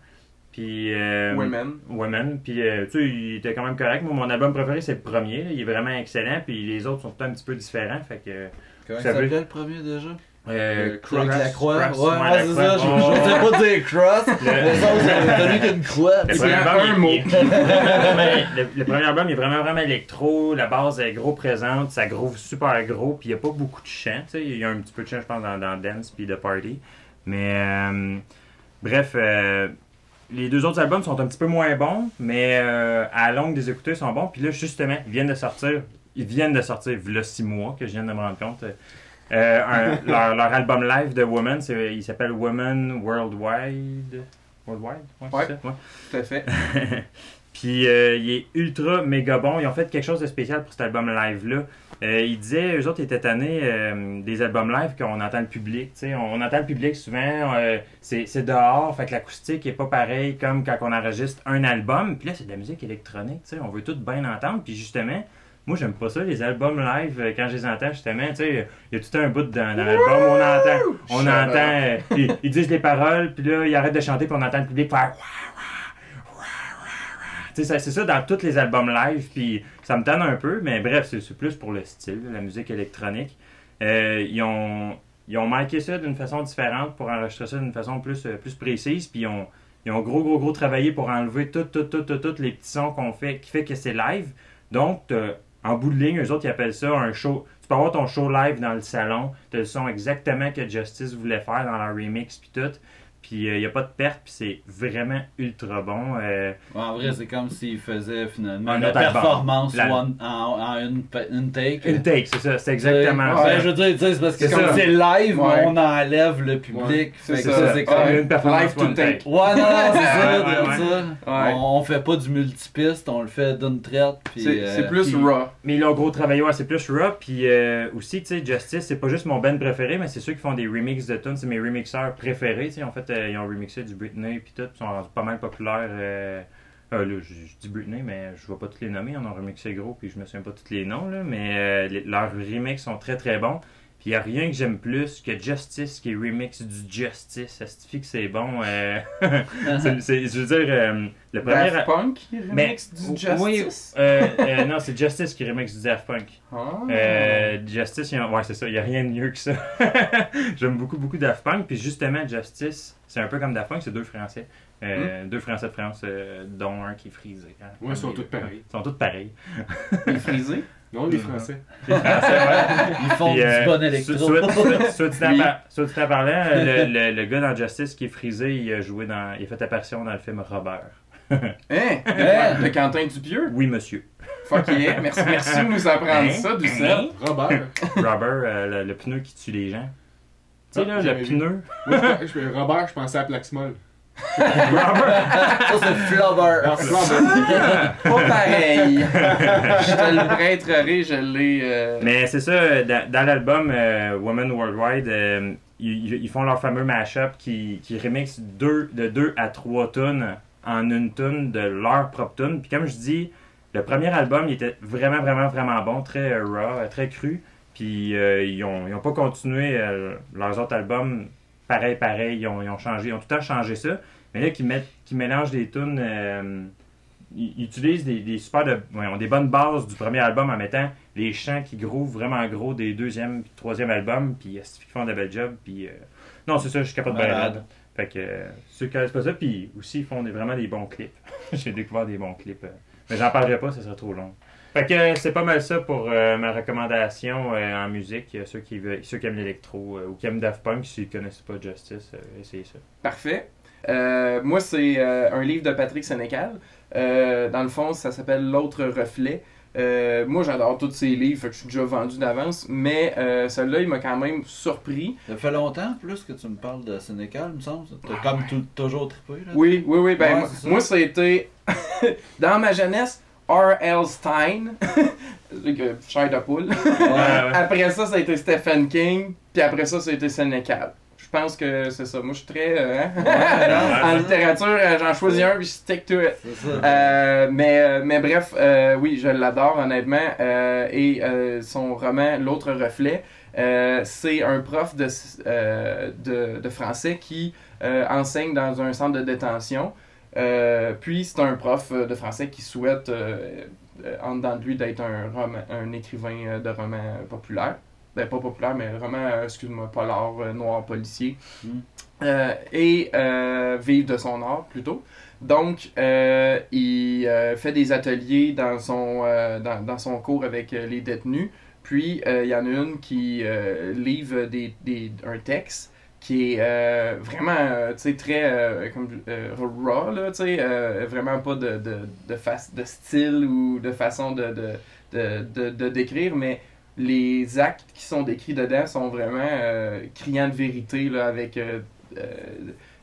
Puis. Euh, Women. Women. Puis, euh, tu sais, il était quand même correct. Moi, mon album préféré, c'est le premier. là. Il est vraiment excellent. Puis les autres sont un petit peu différents. Fait que. Comment Ça ça veut- s'appelait le premier déjà? Euh, Avec la croix. Cross, ouais, ouais, c'est croix. ça. Je voulais pas dire cross. Mais ça, vous avez donné qu'une croix. Le premier, album, un il- mot. il- le, le premier album il est vraiment vraiment électro, la base est gros présente, ça groove super gros, puis il n'y a pas beaucoup de chant, tu sais, il y a un petit peu de chant je pense dans, dans Dance puis The Party. Mais euh, bref, euh, les deux autres albums sont un petit peu moins bons, mais euh, à la longue des écouteurs ils sont bons. Puis là justement, ils viennent de sortir, ils viennent de sortir, il y a six mois que je viens de me rendre compte. Euh, un- leur, leur album live de Woman, il s'appelle Woman Worldwide. Worldwide? Ouais, c'est Ouais. ça? Ouais. Tout à fait. Puis euh, il est ultra méga bon. Ils ont fait quelque chose de spécial pour cet album live-là. Euh, ils disaient, eux autres, étaient tannés des albums live qu'on entend le public. tu sais. On, on entend le public souvent, c'est dehors, fait que l'acoustique est pas pareil comme quand on enregistre un album. Puis là, c'est de la musique électronique, tu sais. on veut tout bien entendre. Puis justement, moi, j'aime pas ça, les albums live, euh, quand je les entends, justement, tu sais, il y a tout un bout dans, dans l'album, on entend, on Shut entend, euh, ils, ils disent les paroles, puis là, ils arrêtent de chanter, puis on entend le public faire tu sais, ça- c'est ça dans tous les albums live, puis ça me tanne un peu, mais bref, c'est plus pour le style, la musique électronique. Euh, ils ont ils ont marqué ça d'une façon différente pour enregistrer ça d'une façon plus, plus précise, puis ils ont, ils ont gros, gros, gros travaillé pour enlever tout, tout, tout, tout, tout les petits sons qu'on fait, qui fait que c'est live. Donc, en bout de ligne, eux autres, ils appellent ça un show. Tu peux avoir ton show live dans le salon, t'as le son exactement que Justice voulait faire dans leur remix, puis tout. Puis il n'y a pas de perte, puis c'est vraiment ultra bon. Euh, en vrai, c'est comme s'il faisait finalement Un la autre album. performance La- one- en, en une, une take. Une take, c'est ça, c'est exactement Ouais, ça. je veux dire, tu sais, c'est parce que C'est comme ça. c'est live, Ouais. on enlève le public. Ouais, c'est ça. ça, c'est comme. Ouais. une performance Live to one take. Ouais, non, non, c'est ça, Ouais, ouais, comme ouais. ça. Ouais. On, on fait pas du multipiste, on le fait d'une traite. puis, C'est euh, c'est plus raw. Mais l'ont gros travaillé, ouais, c'est plus rap. Puis euh, aussi, tu sais, Justice, c'est pas juste mon band préféré, mais c'est ceux qui font des remixes de tunes. C'est mes remixeurs préférés. tu sais. En fait, euh, ils ont remixé du Britney, puis tout. Ils sont pas mal populaires. Euh, euh, là, je, Britney, mais je vais pas tous les nommer. Ils en ont remixé gros, puis je me souviens pas tous les noms. Mais leurs remixes sont très très bons. Puis il a rien que j'aime plus que Justice qui est remix du Justice. Ça signifie que c'est bon. euh, c'est- c'est- je veux dire, euh, le premier. Daft Punk qui remix Mais- du Justice? oui, euh, euh, non, c'est Justice qui remix du Daft Punk. Ah. Euh, Justice, a- ouais, c'est ça, il n'y a rien de mieux que ça. J'aime beaucoup, beaucoup Daft Punk. Puis justement, Justice, c'est un peu comme Daft Punk, c'est deux Français. Euh, Deux Français de France, euh, dont un qui est frisé. hein. Ouais, ils sont tous pareils. Ils sont tous pareils. Il est frisé? Non, les Français. Les Français, ouais. Ils font Puis, du euh, bon électro. soit, soit- soit dit en Oui. par- soit dit en parlant, le, le- le gars dans Justice qui est frisé, il a joué dans. Il a fait apparition dans le film Robert. Hein? Hein? De Quentin Dupieux? Oui, monsieur. Fuck yeah. Merci, merci de nous apprendre Hein? ça, du Hein? Robert. Robert, euh, le, le pneu qui tue les gens. Tu sais, Ah, là, le pneu. Moi, je- je- Robert, je pensais à Plaxmol. Ça, c'est Flubber. Robert. Pas pareil. je te le prêterai, je l'ai. euh, Mais c'est ça, dans, dans l'album euh, Women Worldwide, euh, ils, ils font leur fameux mashup qui, qui remixent deux, de 2 à 3 tonnes en une tune de leur propre tune. Puis comme je dis, le premier album, il était vraiment, vraiment, vraiment bon, très raw, très cru. Puis euh, ils ont, ils ont pas continué euh, leurs autres albums pareil, pareil. Ils ont, ils ont changé, ils ont tout le temps changé ça. Mais là, qui mettent, qui mélangent des tunes, euh, ils, utilisent des, des super de, ouais, ont des bonnes bases du premier album en mettant les chants qui grouvent vraiment gros des deuxième troisième albums. Puis ils font de bel job. Puis euh, non, c'est ça, je suis capable de raide. Fait que euh, ceux qui connaissent pas ça, puis aussi ils font des- vraiment des bons clips. J'ai découvert des bons clips. mais j'en parlerai pas, ça serait trop long. Fait que euh, c'est pas mal ça pour euh, ma recommandation euh, en musique. Ceux qui, veulent- ceux qui aiment l'électro euh, ou qui aiment Daft Punk, s'ils connaissent pas Justice, euh, essayez ça. Parfait. Euh, moi, c'est euh, un livre de Patrick Sénécal. Euh, dans le fond, ça s'appelle L'autre reflet. Euh, moi, j'adore tous ces livres, fait que je suis déjà vendu d'avance, mais euh, celui-là, il m'a quand même surpris. Ça fait longtemps plus que tu me parles de Sénécal, me semble. T'as comme tout- toujours trippé. Là. Oui, oui, oui. Ben, Ouais, moi- ça. moi, ça a été, dans ma jeunesse, R.L. Stein, que- chair de poule. ouais. Après ça, ça a été Stephen King, puis après ça, ça a été Sénécal. Je pense que c'est ça. Moi, je suis très... euh, hein? en littérature, euh, j'en choisis un, puis je stick to it. Euh, mais, euh, mais bref, euh, oui, je l'adore honnêtement. Euh, et euh, son roman L'autre reflet, euh, c'est un prof de, euh, de, de français qui euh, enseigne dans un centre de détention. Euh, puis c'est un prof euh, de français qui souhaite, euh, en dedans de lui, d'être un, roman- un écrivain de romans populaire. Ben, pas populaire, mais roman, excuse-moi, polar, noir, policier. Mm. Euh, et vivre de son art plutôt. Donc, il fait des ateliers dans son, dans, dans son cours avec les détenus. Puis, il y en a une qui livre des, des- un texte qui est euh, vraiment, euh, très euh, comme, raw, là, vraiment pas de, de, de, de style ou de façon de, de, de, décrire, mais les actes qui sont décrits dedans sont vraiment criants de vérité, là, avec...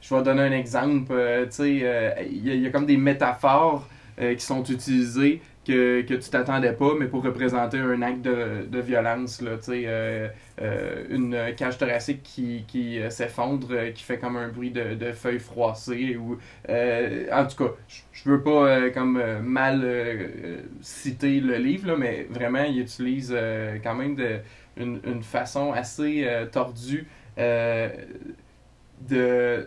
je vais donner un exemple, il y, y a comme des métaphores qui sont utilisés que, tu t'attendais pas, mais pour représenter un acte de, violence. Là, euh, euh, une cage thoracique qui, qui euh, s'effondre, qui fait comme un bruit de, de feuilles froissées. Ou, en tout cas, je- veux pas comme mal citer le livre, là, mais vraiment, il utilise quand même de, une, une façon assez tordue de,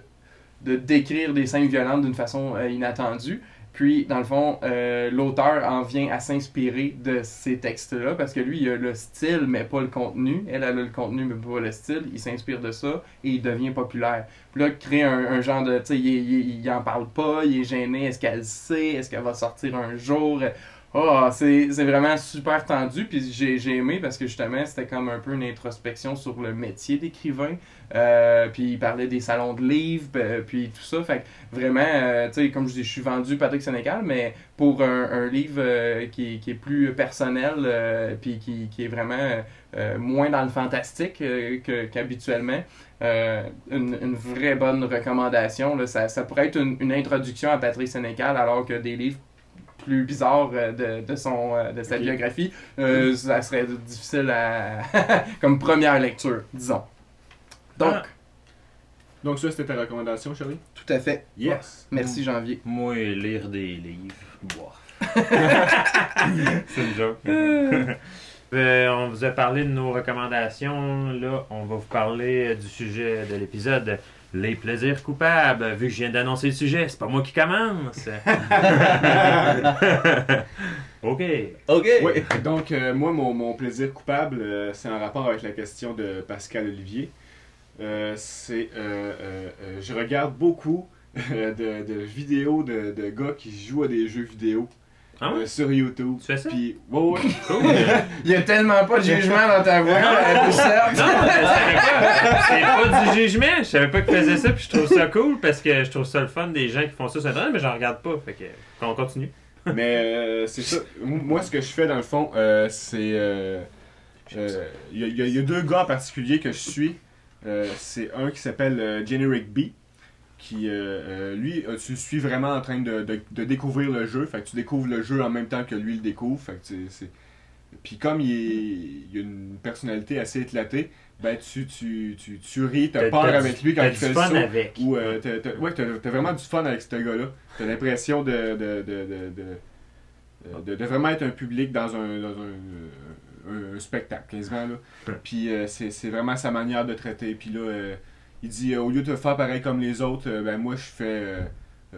de décrire des scènes violentes d'une façon inattendue. Puis, dans le fond, euh, l'auteur en vient à s'inspirer de ces textes-là parce que lui, il a le style, mais pas le contenu. Elle, elle a le contenu, mais pas le style. Il s'inspire de ça et il devient populaire. Puis là, créer un, un genre de. Tu sais, il, il, il en parle pas, il est gêné. Est-ce qu'elle sait Est-ce qu'elle va sortir un jour? Oh, c'est vraiment super tendu. Puis j'ai j'ai aimé parce que justement, c'était comme un peu une introspection sur le métier d'écrivain. Euh, puis il parlait des salons de livres, puis tout ça. Fait que vraiment, euh, tu sais, comme je dis, je suis vendu Patrick Sénécal, mais pour un, un livre euh, qui, qui est plus personnel, puis qui, qui est vraiment moins dans le fantastique que- qu'habituellement, une, une vraie bonne recommandation. Là, ça, ça pourrait être une, une introduction à Patrick Sénécal, alors que des livres plus bizarres euh, de, de, son, de sa biographie, euh, ça serait difficile à comme première lecture, disons. Donc, Ah. Donc, ça, c'était ta recommandation, Charlie? tout à fait. Yes. Merci Janvier. Moi, lire des livres. Boire. C'est une joke. Euh, on vous a parlé de nos recommandations. Là, on va vous parler euh, du sujet de l'épisode. Les plaisirs coupables. Vu que je viens d'annoncer le sujet, c'est pas moi qui commence. ok. Ok. Oui, donc euh, moi, mon, mon plaisir coupable, euh, c'est en rapport avec la question de Pascal Olivier. Euh, c'est. euh, euh, je regarde beaucoup de, de vidéos de, de gars qui jouent à des jeux vidéo Ah ouais? euh, sur YouTube. Tu fais ça? Puis, ouais, ouais. Cool. Il y a tellement pas de jugement dans ta voix. Non, je savais pas. C'est pas du jugement. Je savais pas qu'ils faisaient ça, puis je trouve ça cool parce que je trouve ça le fun des gens qui font ça sur Internet, mais j'en regarde pas. Fait que, on continue. Mais euh, c'est ça. Moi, ce que je fais dans le fond, euh, c'est. y, y il y a deux gars en particulier que je suis. Euh, c'est un qui s'appelle euh, Generic B. Qui, euh, lui, tu le suis vraiment en train de, de- de découvrir le jeu. Fait que tu découvres le jeu en même temps que lui le découvre. Fait que c'est- Puis comme il, est- il a une personnalité assez éclatée, ben tu, tu, tu, tu ris, t'as peur avec lui quand il fait le saut. avec. Ou euh, t'as, t'as- ouais, t'as, t'as vraiment du fun avec ce gars-là. T'as l'impression de, de, de, de, de, de- de vraiment être un public dans un, dans un, un- spectacle, quasiment. Là. Puis euh, c'est, c'est vraiment sa manière de traiter. Puis là, euh, il dit euh, au lieu de faire pareil comme les autres, euh, ben moi je fais.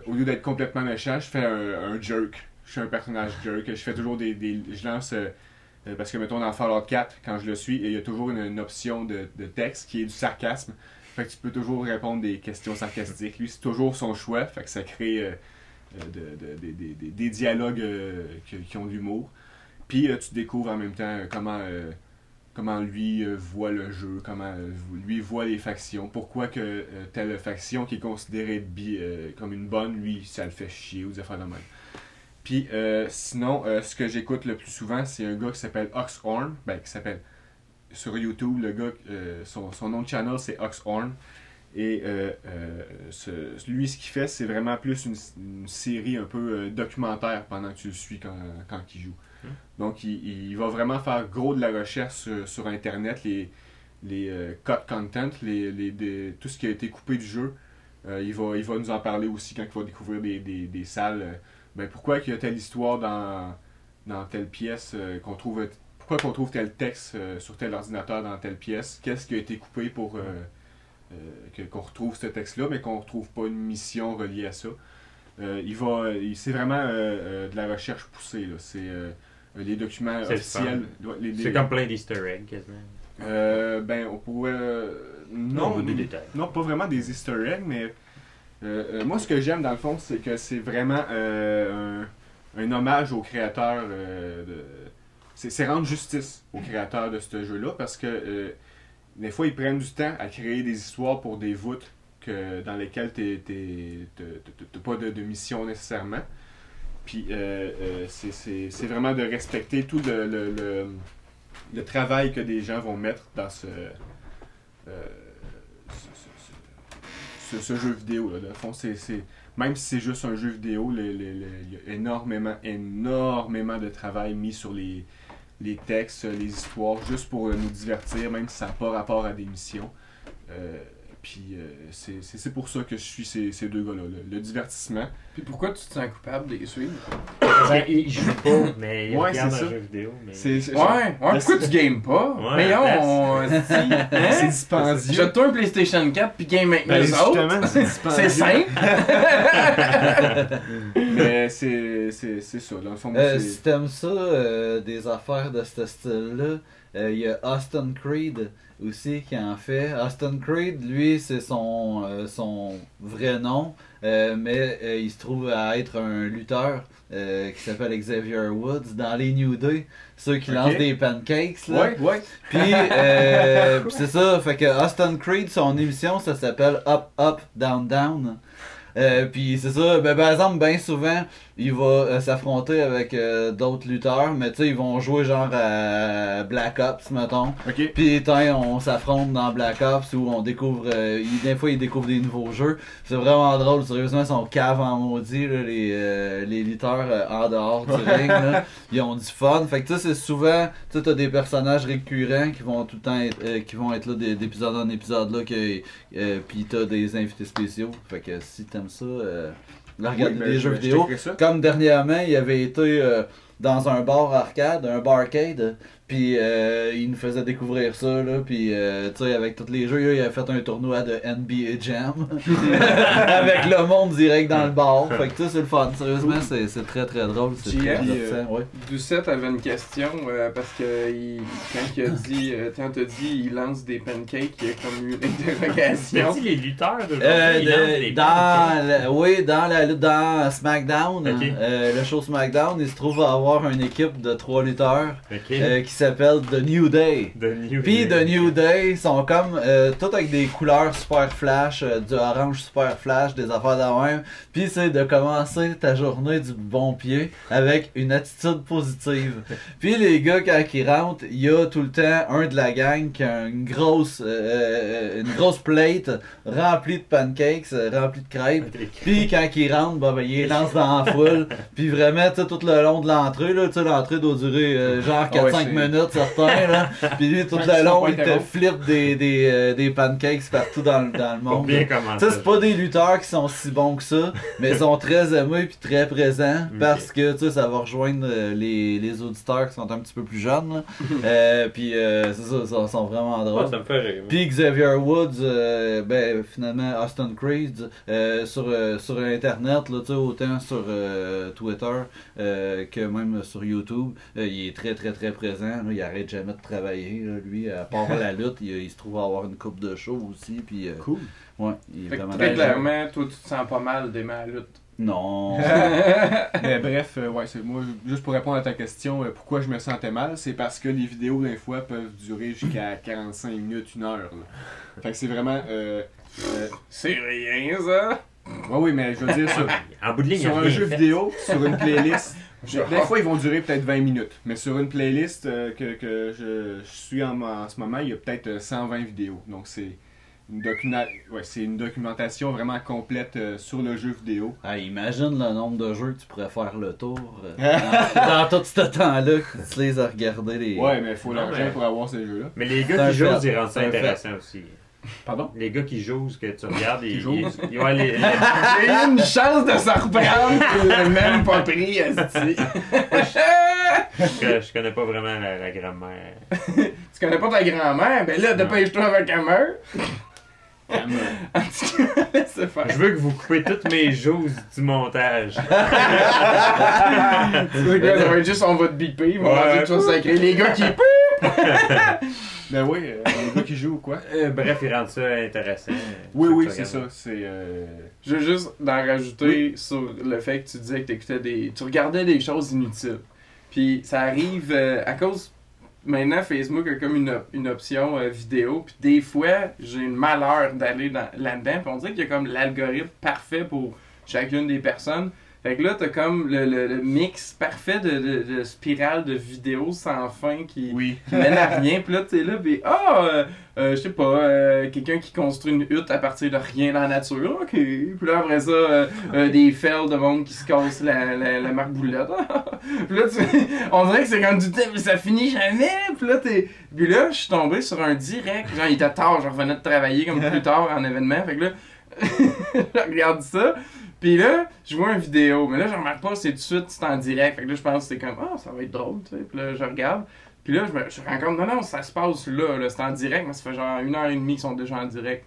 au lieu d'être complètement méchant, je fais un, un jerk. Je suis un personnage jerk. Je fais toujours des. des je lance. parce que, mettons, dans Fallout 4, quand je le suis, il y a toujours une, une option de, de texte qui est du sarcasme. Fait que tu peux toujours répondre des questions sarcastiques. Lui, c'est toujours son choix. Fait que ça crée euh, de- de- des- dialogues euh, qui, qui ont de l'humour. Puis euh, tu découvres en même temps euh, comment, euh, comment lui voit le jeu, comment lui voit les factions. Pourquoi que telle faction qui est considérée comme une bonne, lui, ça le fait chier ou des affaires de même. Puis sinon, ce que j'écoute le plus souvent, c'est un gars qui s'appelle Oxhorn. Ben, qui s'appelle sur YouTube, le gars, son, nom de channel c'est Oxhorn. Et lui, ce qu'il fait, c'est vraiment plus une, série un peu documentaire pendant que tu le suis quand, quand il joue. Donc, il, il va vraiment faire gros de la recherche sur, Internet, les, les euh, cut content, tout ce qui a été coupé du jeu. Euh, il, va, il nous en parler aussi quand il va découvrir des, salles. euh, ben, pourquoi qu'il y a telle histoire dans, dans telle pièce qu'on trouve pourquoi qu'on trouve tel texte sur tel ordinateur dans telle pièce? Qu'est-ce qui a été coupé pour qu'on retrouve ce texte là mais qu'on retrouve pas une mission reliée à ça? Il il- c'est vraiment de la recherche poussée les documents officiels ouais, les- les- C'est comme plein d'easter eggs, quasiment. euh, ben on pourrait euh, non Ou des détails. non, pas vraiment des easter eggs, mais euh, euh, moi, ce que j'aime dans le fond, c'est que c'est vraiment euh, un, un hommage au créateur. euh, de... c'est, rendre justice au créateur de ce jeu-là parce que euh, des fois, ils prennent du temps à créer des histoires pour des voûtes que, dans lesquelles tu n'as pas de, de mission nécessairement. Puis euh, euh, c'est, vraiment de respecter tout le, le, travail que des gens vont mettre dans ce. euh, ce, jeu vidéo là, fond, c'est, même si c'est juste un jeu vidéo, il y a énormément, énormément de travail mis sur les, les textes, les histoires, juste pour nous divertir, même si ça n'a pas rapport à des missions. Puis euh, c'est c'est- c'est pour ça que je suis ces, ces deux gars-là. Le, le divertissement. Puis pourquoi tu te sens coupable de les suivre? Parce qu'il joue pas, mais il Ouais, regarde c'est un ça. jeu vidéo. Mais... C'est c'est- Ouais, ouais, pourquoi tu games pas? Ouais, Mais on. c'est hein? dispendieux. Jette-toi un PlayStation 4 puis game avec Ben, nous autres. c'est. C'est simple. Mais c'est c'est- c'est ça. Dans le fond, Euh, c'est- si t'aimes ça, euh, des affaires de ce style-là, euh, il y a Austin Creed aussi qui en fait. Austin Creed, lui, c'est son, euh, son vrai nom, euh, mais euh, il se trouve à être un lutteur qui s'appelle Xavier Woods dans les New Day, ceux qui lancent des pancakes. Là. Ouais, ouais. Puis, euh, c'est ça, fait que Austin Creed, son émission, ça s'appelle Up, Up, Down, Down. Puis c'est ça, ben, par exemple, bien souvent, il va euh, s'affronter avec euh, d'autres lutteurs, mais tu sais, ils vont jouer genre à Black Ops, mettons. Ok. Puis on s'affronte dans Black Ops où on découvre, euh, il- des fois ils découvrent des nouveaux jeux. C'est vraiment drôle, sérieusement, ils sont caves en maudit, là, les, euh, les lutteurs euh, en dehors du ring. Là. Ils ont du fun. Fait que tu sais, c'est souvent, tu sais, t'as des personnages récurrents qui vont tout le temps être, euh, qui vont être là d'é- d'épisode en épisode là, que, euh, puis t'as des invités spéciaux. Fait que si t'aimes ça, Oui, ben, des je- jeux je vidéo. Comme dernièrement, il avait été euh, dans un bar arcade, un barcade, puis euh, il nous faisait découvrir ça, là, puis euh, tu sais, avec tous les jeux, là, il a fait un tournoi de NBA Jam, avec le monde direct dans le bar, fait que tu sais, c'est le fun, sérieusement, c'est c'est très très drôle, c'est très euh, ouais. Doucette avait une question euh, parce que il- quand il a dit, euh, quand t'as dit il lance des pancakes, il y a comme eu une Mais interrogation. dis, les lutteurs Euh, de- lancent des dans la- oui, dans la lutte dans SmackDown, Ok. euh, le show SmackDown, il se trouve à avoir une équipe de trois lutteurs Ok. euh, qui s'appelle The New Day. The New Puis Day. The New Day sont comme euh, toutes avec des couleurs super flash, euh, du orange super flash, des affaires de même. Puis c'est de commencer ta journée du bon pied avec une attitude positive. Puis les gars quand ils rentrent, il y a tout le temps un de la gang qui a une grosse euh, euh, une grosse plate remplie de pancakes, remplie de crêpes. Puis quand ils rentrent, bah, ben, ils lancent dans la foule. Puis vraiment, tout le long de l'entrée, là, tu sais, l'entrée doit durer genre 4-5 Ah ouais, c'est- minutes, certains, là. Puis lui, tout le ils long, il te flippe des, des, euh, des pancakes partout dans, le- dans le monde. bien commencer. Tu sais, c'est pas des lutteurs qui sont si bons que ça, mais ils sont très aimés puis très présents parce que, tu sais, ça va rejoindre euh, les, les auditeurs qui sont un petit peu plus jeunes, là. Euh, puis euh, c'est ça, ils sont, sont vraiment drôles. Ouais, ça me fait rire. Puis Xavier Woods, euh, ben finalement Austin Creed, euh, sur, euh, sur Internet, là, tu sais, autant sur euh, Twitter euh, que même sur YouTube, euh, il est très très très présent. Là, il arrête jamais de travailler, là, lui, à part la lutte, il, il se trouve à avoir une coupe de show aussi. Puis, euh, Cool. ouais, il est Fait que vraiment très clairement, toi tu te sens pas mal d'aimer la lutte. Non. Mais bref, euh, ouais, c'est moi, juste pour répondre à ta question, euh, pourquoi je me sentais mal, c'est parce que les vidéos, des fois, peuvent durer jusqu'à 45 minutes, une heure. là. Fait que c'est vraiment. Euh, euh, C'est rien ça! ouais, oui, mais je veux dire, sur, En bout de ligne, sur un jeu fait. vidéo, sur une playlist, Je- des fois, ils vont durer peut-être 20 minutes. Mais sur une playlist euh, que, que je, je suis en, en ce moment, il y a peut-être euh, 120 vidéos. Donc, c'est. Une, documenta- ouais, c'est une documentation vraiment complète euh, sur le jeu vidéo. Ah, imagine le nombre de jeux que tu pourrais faire le tour euh, dans, dans tout ce temps-là que tu les as regardés. Les... Ouais, mais il faut l'argent mais- pour avoir ces jeux-là. Mais les gars qui jouent, ils rendent ça fait. intéressant aussi. Pardon? Les gars qui jouent, que tu regardes, ils. jouent? ils- ils- ouais, les- les- J'ai eu une chance de s'en reprendre, l'as même pas pris, je, je connais pas vraiment la, la grammaire. Tu connais pas ta grand-mère? Ben là, dépêche-toi avec un faire. Je veux que vous coupez toutes mes joues du montage. Ça va être juste on va te biper, vont Ouais. dire sacrer. Les gars qui Ben oui, euh, les gars qui jouent ou quoi? Euh, bref, ils rendent ça intéressant. Oui, oui, c'est ça. C'est. euh, Je veux juste d'en rajouter sur le fait que tu disais que t'écoutais des. Tu regardais des choses inutiles. Puis ça arrive euh, à cause. Maintenant, Facebook a comme une, op- une option euh, vidéo. Puis des fois, j'ai le malheur d'aller dans- là-dedans. Puis on dirait qu'il y a comme l'algorithme parfait pour chacune des personnes. Fait que là, t'as comme le, le- le mix parfait de, de, de spirale de vidéos sans fin qui, Oui. qui mène à rien. Puis là, t'es là, pis ah, euh, euh, je sais pas, euh, quelqu'un qui construit une hutte à partir de rien dans la nature. Ok. Puis là, après ça, euh, euh, des fells de monde qui se cassent la, la, la marboulette. puis là, tu- on dirait que c'est comme du temps, mais ça finit jamais. Puis là, t'es. Puis là, je suis tombé sur un direct. Genre, il était tard, je revenais de travailler comme plus tard en événement. Fait que là, je regarde ça. Puis là, je vois une vidéo, mais là, je remarque pas, c'est tout de suite, c'est en direct. Fait que là, je pense que c'est comme, ah, ça va être drôle, tu sais. Puis là, je regarde. Puis là, je me je rends compte, non, non, ça se passe là, là c'est en direct, mais ça fait genre une heure et demie qu'ils sont déjà en direct.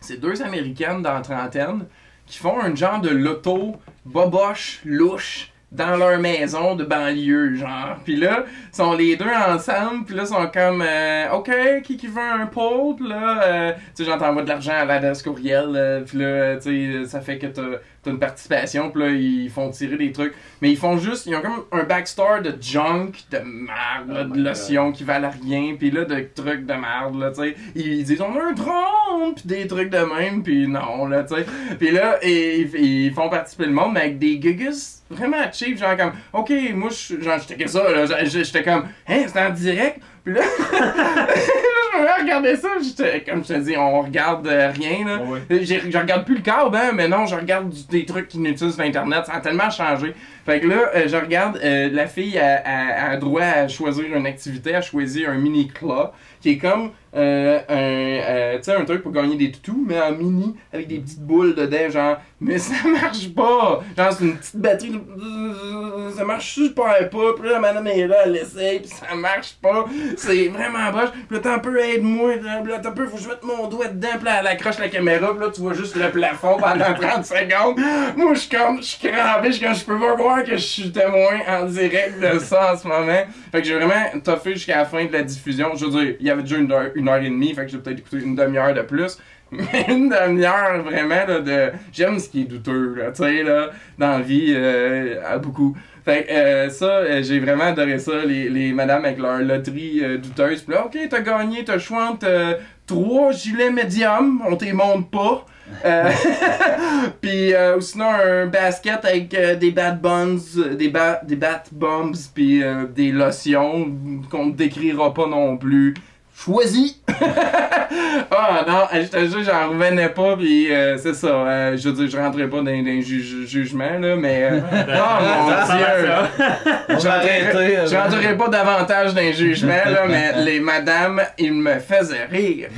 C'est deux Américaines dans la trentaine qui font un genre de loto boboche, louche, dans leur maison de banlieue, genre. Puis là, sont les deux ensemble, puis là, sont comme, euh, OK, qui qui veut un? Puis là, euh, tu sais, j'entends de l'argent à l'adresse courriel, euh, puis là, tu sais, ça fait que t'as t'as une participation, puis là, ils font tirer des trucs. Mais ils font juste, ils ont comme un backstore de junk, de merde, là, Oh de my lotions qui valent rien, puis là, de trucs de merde, là, tu sais. Ils disent, on a un drone, puis des trucs de même, puis non, là, tu sais. Puis là, et, ils font participer le monde, mais avec des gugus vraiment cheap, genre comme, ok, moi, j'étais que ça, là, j'étais comme, hein, c'est en direct, puis là, regardais ça, comme je te dis, on regarde euh, rien, là. Ouais. Je regarde plus le câble, hein, mais non, je regarde du- des trucs inutiles sur Internet. Ça a tellement changé. Fait que là, euh, je regarde, euh, la fille a, a- a droit à choisir une activité, à choisir un mini claw, qui est comme euh, un, un truc pour gagner des toutous, mais en mini, avec des petites boules dedans, genre. Mais ça marche pas! Genre, c'est une petite batterie, ça marche super pas. Puis là, la madame est là, elle essaye, puis ça marche pas. C'est vraiment boche. Puis là, t'as un peu aide-moi, là, un peu, faut que je mette mon doigt dedans, puis là, elle accroche la caméra, puis là, tu vois juste le plafond pendant 30 secondes. Moi, je suis comme, je suis crampé, je je peux pas croire que je suis témoin en direct de ça en ce moment. Fait que j'ai vraiment toffé jusqu'à la fin de la diffusion. Je veux dire, il y avait déjà une heure, et demie, fait que j'ai peut-être écouté une demi-heure de plus. Mais une demi-heure vraiment là, de. J'aime ce qui est douteux, tu sais, là, dans la vie, euh, à beaucoup. Euh, ça, euh, j'ai vraiment adoré ça, les, les madames avec leur loterie euh, douteuse. Puis là, ok, t'as gagné, t'as chouante trois gilets médium, on t'y monte pas. Puis ou sinon un basket avec des bad buns, euh, des, ba des bat bombs, puis des lotions qu'on ne décrira pas non plus. Choisis! ah non, je te jure, j'en revenais pas, puis euh, c'est ça. euh, je veux dire, je rentrais pas dans dans les ju- jugements, là, mais. euh, oh mon dieu! euh, Je rentrerai pas davantage dans les jugements, là, mais les madames, ils me faisaient rire.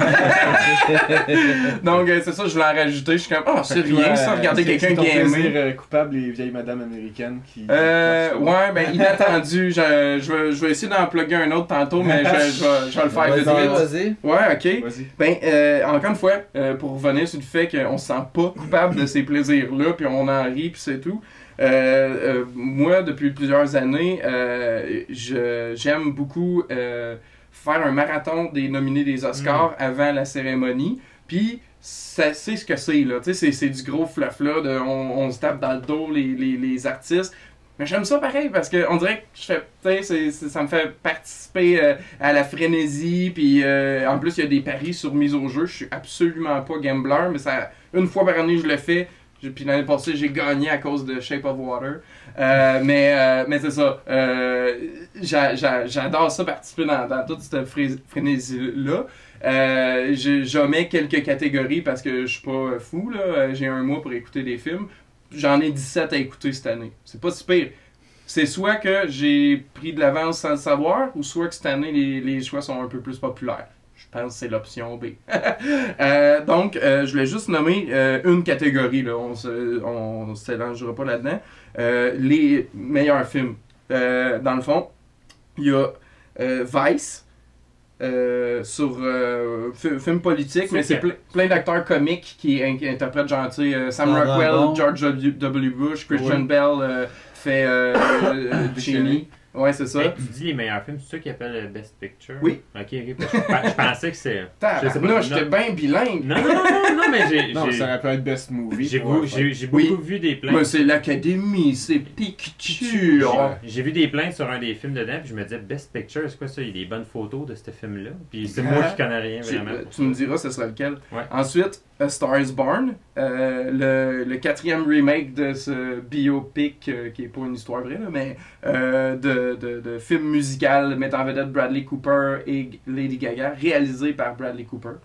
Donc, euh, c'est ça, je voulais en rajouter. Je suis comme, oh, c'est rien, ça, regarder quelqu'un qui euh, coupable, les vieilles madames américaines qui. Euh, ouais, ben, inattendu. Je, je, vais, je vais essayer d'en plugger un autre tantôt, mais je, je, vais, je vais le faire vite Vas-y, vite. vas-y. Ouais, ok. Vas-y. Ben, euh, encore une fois, euh, pour revenir sur le fait qu'on se sent pas coupable de ces plaisirs-là, puis on en rit, puis c'est tout. Euh, euh, moi, depuis plusieurs années, euh, je- j'aime beaucoup euh, faire un marathon des nominés des Oscars avant la cérémonie. Puis, ça c'est ce que c'est, là. Tu sais, c'est- c'est du gros fluff, là. De, on, on se tape dans le dos, les, les, les artistes. Mais j'aime ça pareil parce que on dirait que je fais, tu sais, c'est- c'est- ça me fait participer euh, à la frénésie. Puis euh, en plus, il y a des paris sur mise au jeu. Je suis absolument pas gambler, mais ça, une fois par année, je le fais. Puis l'année passée, j'ai gagné à cause de Shape of Water. Euh, mais euh, mais c'est ça. Euh, j'a- j'a- J'adore ça, participer dans, dans toute cette fré- frénésie-là. Euh, je- J'en mets quelques catégories parce que je suis pas fou. J'ai un mois pour écouter des films. J'en ai 17 à écouter cette année. C'est pas si pire. C'est soit que j'ai pris de l'avance sans le savoir, ou soit que cette année, les, les choix sont un peu plus populaires. Je pense que c'est l'option B. Euh, donc, euh, je voulais juste nommer euh, une catégorie. Là. On on s'élangera pas là-dedans. Les meilleurs films. Dans le fond, il y a Vice. Euh, sur euh, fi- film politique, mais c'est ple- plein d'acteurs comiques qui, in- qui interprètent genre, tu sais, euh, Sam Ah, Rockwell, bon. George W. W. Bush, Christian Oui. Bell euh, fait euh, euh, Cheney. Ouais, c'est ça. Hey, tu dis les meilleurs films, c'est ça qui appelle le Best Picture? Oui. Ok, ok. parce que Je, je pensais que c'est. je sais pas, Tabarnouche, non. j'étais bien bilingue. Non, non, non, non, non, mais j'ai. Non, j'ai- ça aurait pu être Best Movie. J'ai Oui. beaucoup vu des plaintes. C'est l'académie, c'est picture. J'ai vu des plaintes sur un des films dedans, puis je me disais, Best Picture, c'est quoi ça? Il y a des bonnes photos de ce film-là? Puis c'est moi qui connais rien, vraiment. euh, Tu me diras, ce sera lequel. Ouais. Ensuite, A Star is Born, euh, le, le quatrième remake de ce biopic, euh, qui est pas une histoire vraie, là, mais euh, de, de, de film musical mettant en vedette Bradley Cooper et Lady Gaga, réalisé par Bradley Cooper.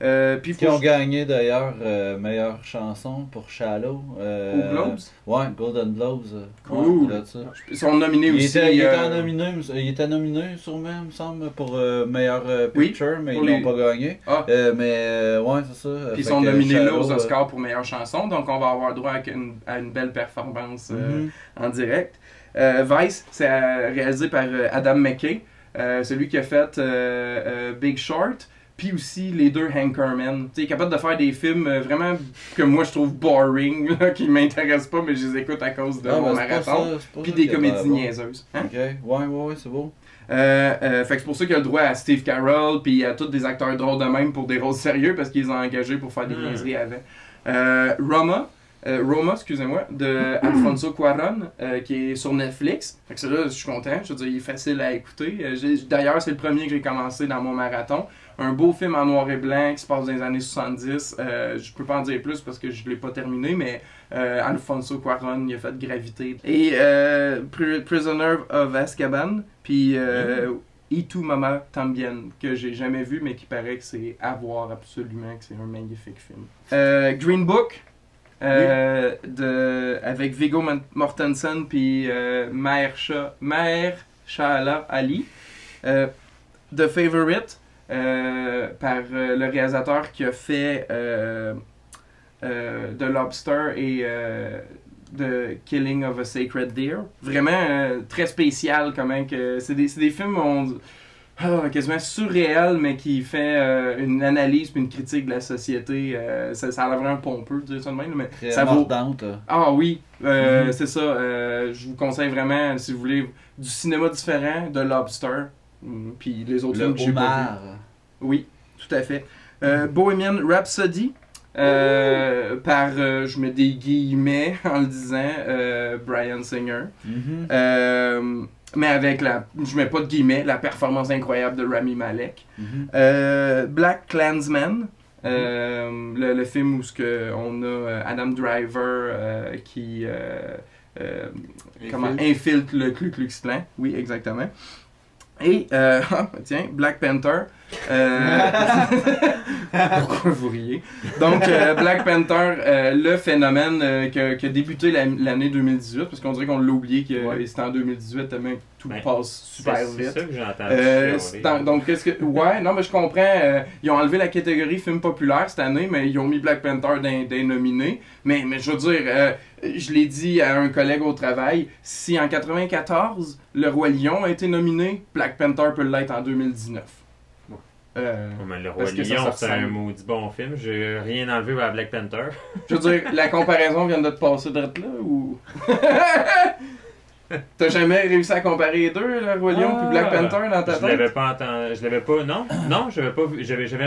Euh, puis Qui ont gagné d'ailleurs euh, meilleure chanson pour Shallow. euh, Globes? Ouais, Golden Globes. euh, Cool. ouais, là-dessus. Ils sont nominés Il aussi. était, il, était euh, nominé, il était nominé sûrement, il me semble, pour euh, meilleur euh, Oui, picture, mais ils les- l'ont pas gagné. Ah. Mais ouais, c'est ça. Puis ils sont nominés là aux Oscars pour meilleure chanson, donc on va avoir droit à une, à une belle performance mhm. en direct. Euh, Vice, c'est euh, réalisé par euh, Adam McKay, celui qui a fait Big Short, puis aussi les deux Hankerman. Tu sais, il est capable de faire des films euh, vraiment que moi je trouve boring, là, qui m'intéressent pas, mais je les écoute à cause de Ah, mon marathon. Puis des comédies niaiseuses. Hein? Ok, ouais, ouais, ouais, c'est beau. Euh, euh, fait que c'est pour ça qu'il a le droit à Steve Carell puis à tous des acteurs drôles de même pour des rôles sérieux parce qu'ils les ont engagés pour faire des Hmm. niaiseries avant. Euh, Roma, euh, Roma, excusez-moi, de Alfonso Cuarón, euh, qui est sur Netflix. Fait que celui-là, je suis content. Je veux dire, il est facile à écouter. Euh, D'ailleurs, c'est le premier que j'ai commencé dans mon marathon. Un beau film en noir et blanc qui se passe dans les années 70. Euh, je peux pas en dire plus parce que je l'ai pas terminé, mais Alfonso Cuarón, il a fait Gravité. Et Pri- Prisoner of Azkaban, puis euh, Y tu Mama Tambien, que j'ai jamais vu, mais qui paraît que c'est à voir absolument, que c'est un magnifique film. Euh, Green Book, euh, de, avec Viggo Mortensen, puis euh, Mahersha Mahershala Ali. Euh, The Favorite, euh, par le réalisateur qui a fait The Lobster et The Killing of a Sacred Deer. Vraiment très spécial, comment que c'est des, des films on- ah, quasiment surréels, mais qui fait euh, une analyse puis une critique de la société. euh, ça, ça a l'air vraiment pompeux de dire ça de même, mais Très ça vaut. mordante. Ah oui, euh, Mhm. c'est ça. je vous conseille vraiment, si vous voulez, du cinéma différent, de Lobster. Mm, Puis les autres Le films que j'ai pas. Oui, tout à fait. Euh, Bohemian Rhapsody, euh, par, euh, je mets des guillemets en le disant, euh, Brian Singer. Mhm. Mais avec la, je mets pas de guillemets, la performance incroyable de Rami Malek. Mhm. Euh, Black Klansman, euh, le, le film où ce que on a euh, Adam Driver euh, qui euh, comment infiltre le Ku Klux Klan. Oui, exactement. Et tiens, Black Panther. Euh, Pourquoi vous riez? Donc euh, Black Panther, euh, le phénomène euh, que- qui a débuté la- l'année 2018, parce qu'on dirait qu'on l'a oublié que Ouais. c'était en 2018 tellement que tout Ben, passe super vite. c'est ça que. Euh, dans- donc, qu'est-ce que. Ouais, non, mais je comprends. euh, ils ont enlevé la catégorie film populaire cette année, mais ils ont mis Black Panther dans, dans nominé. Mais, mais je veux dire, euh, je l'ai dit à un collègue au travail, si en 94, Le Roi Lion a été nominé, Black Panther peut l'être en 2019. Euh, mais le Roi que Lion, c'est un maudit bon film. J'ai rien enlevé à Black Panther. je veux dire, la comparaison vient de te passer d'être là ou? T'as jamais réussi à comparer les deux, Le Roi Lion puis Black Ah, Panther dans ta Je tête? l'avais pas entendu. Je l'avais pas. Non, non, j'avais pas vu. J'avais jamais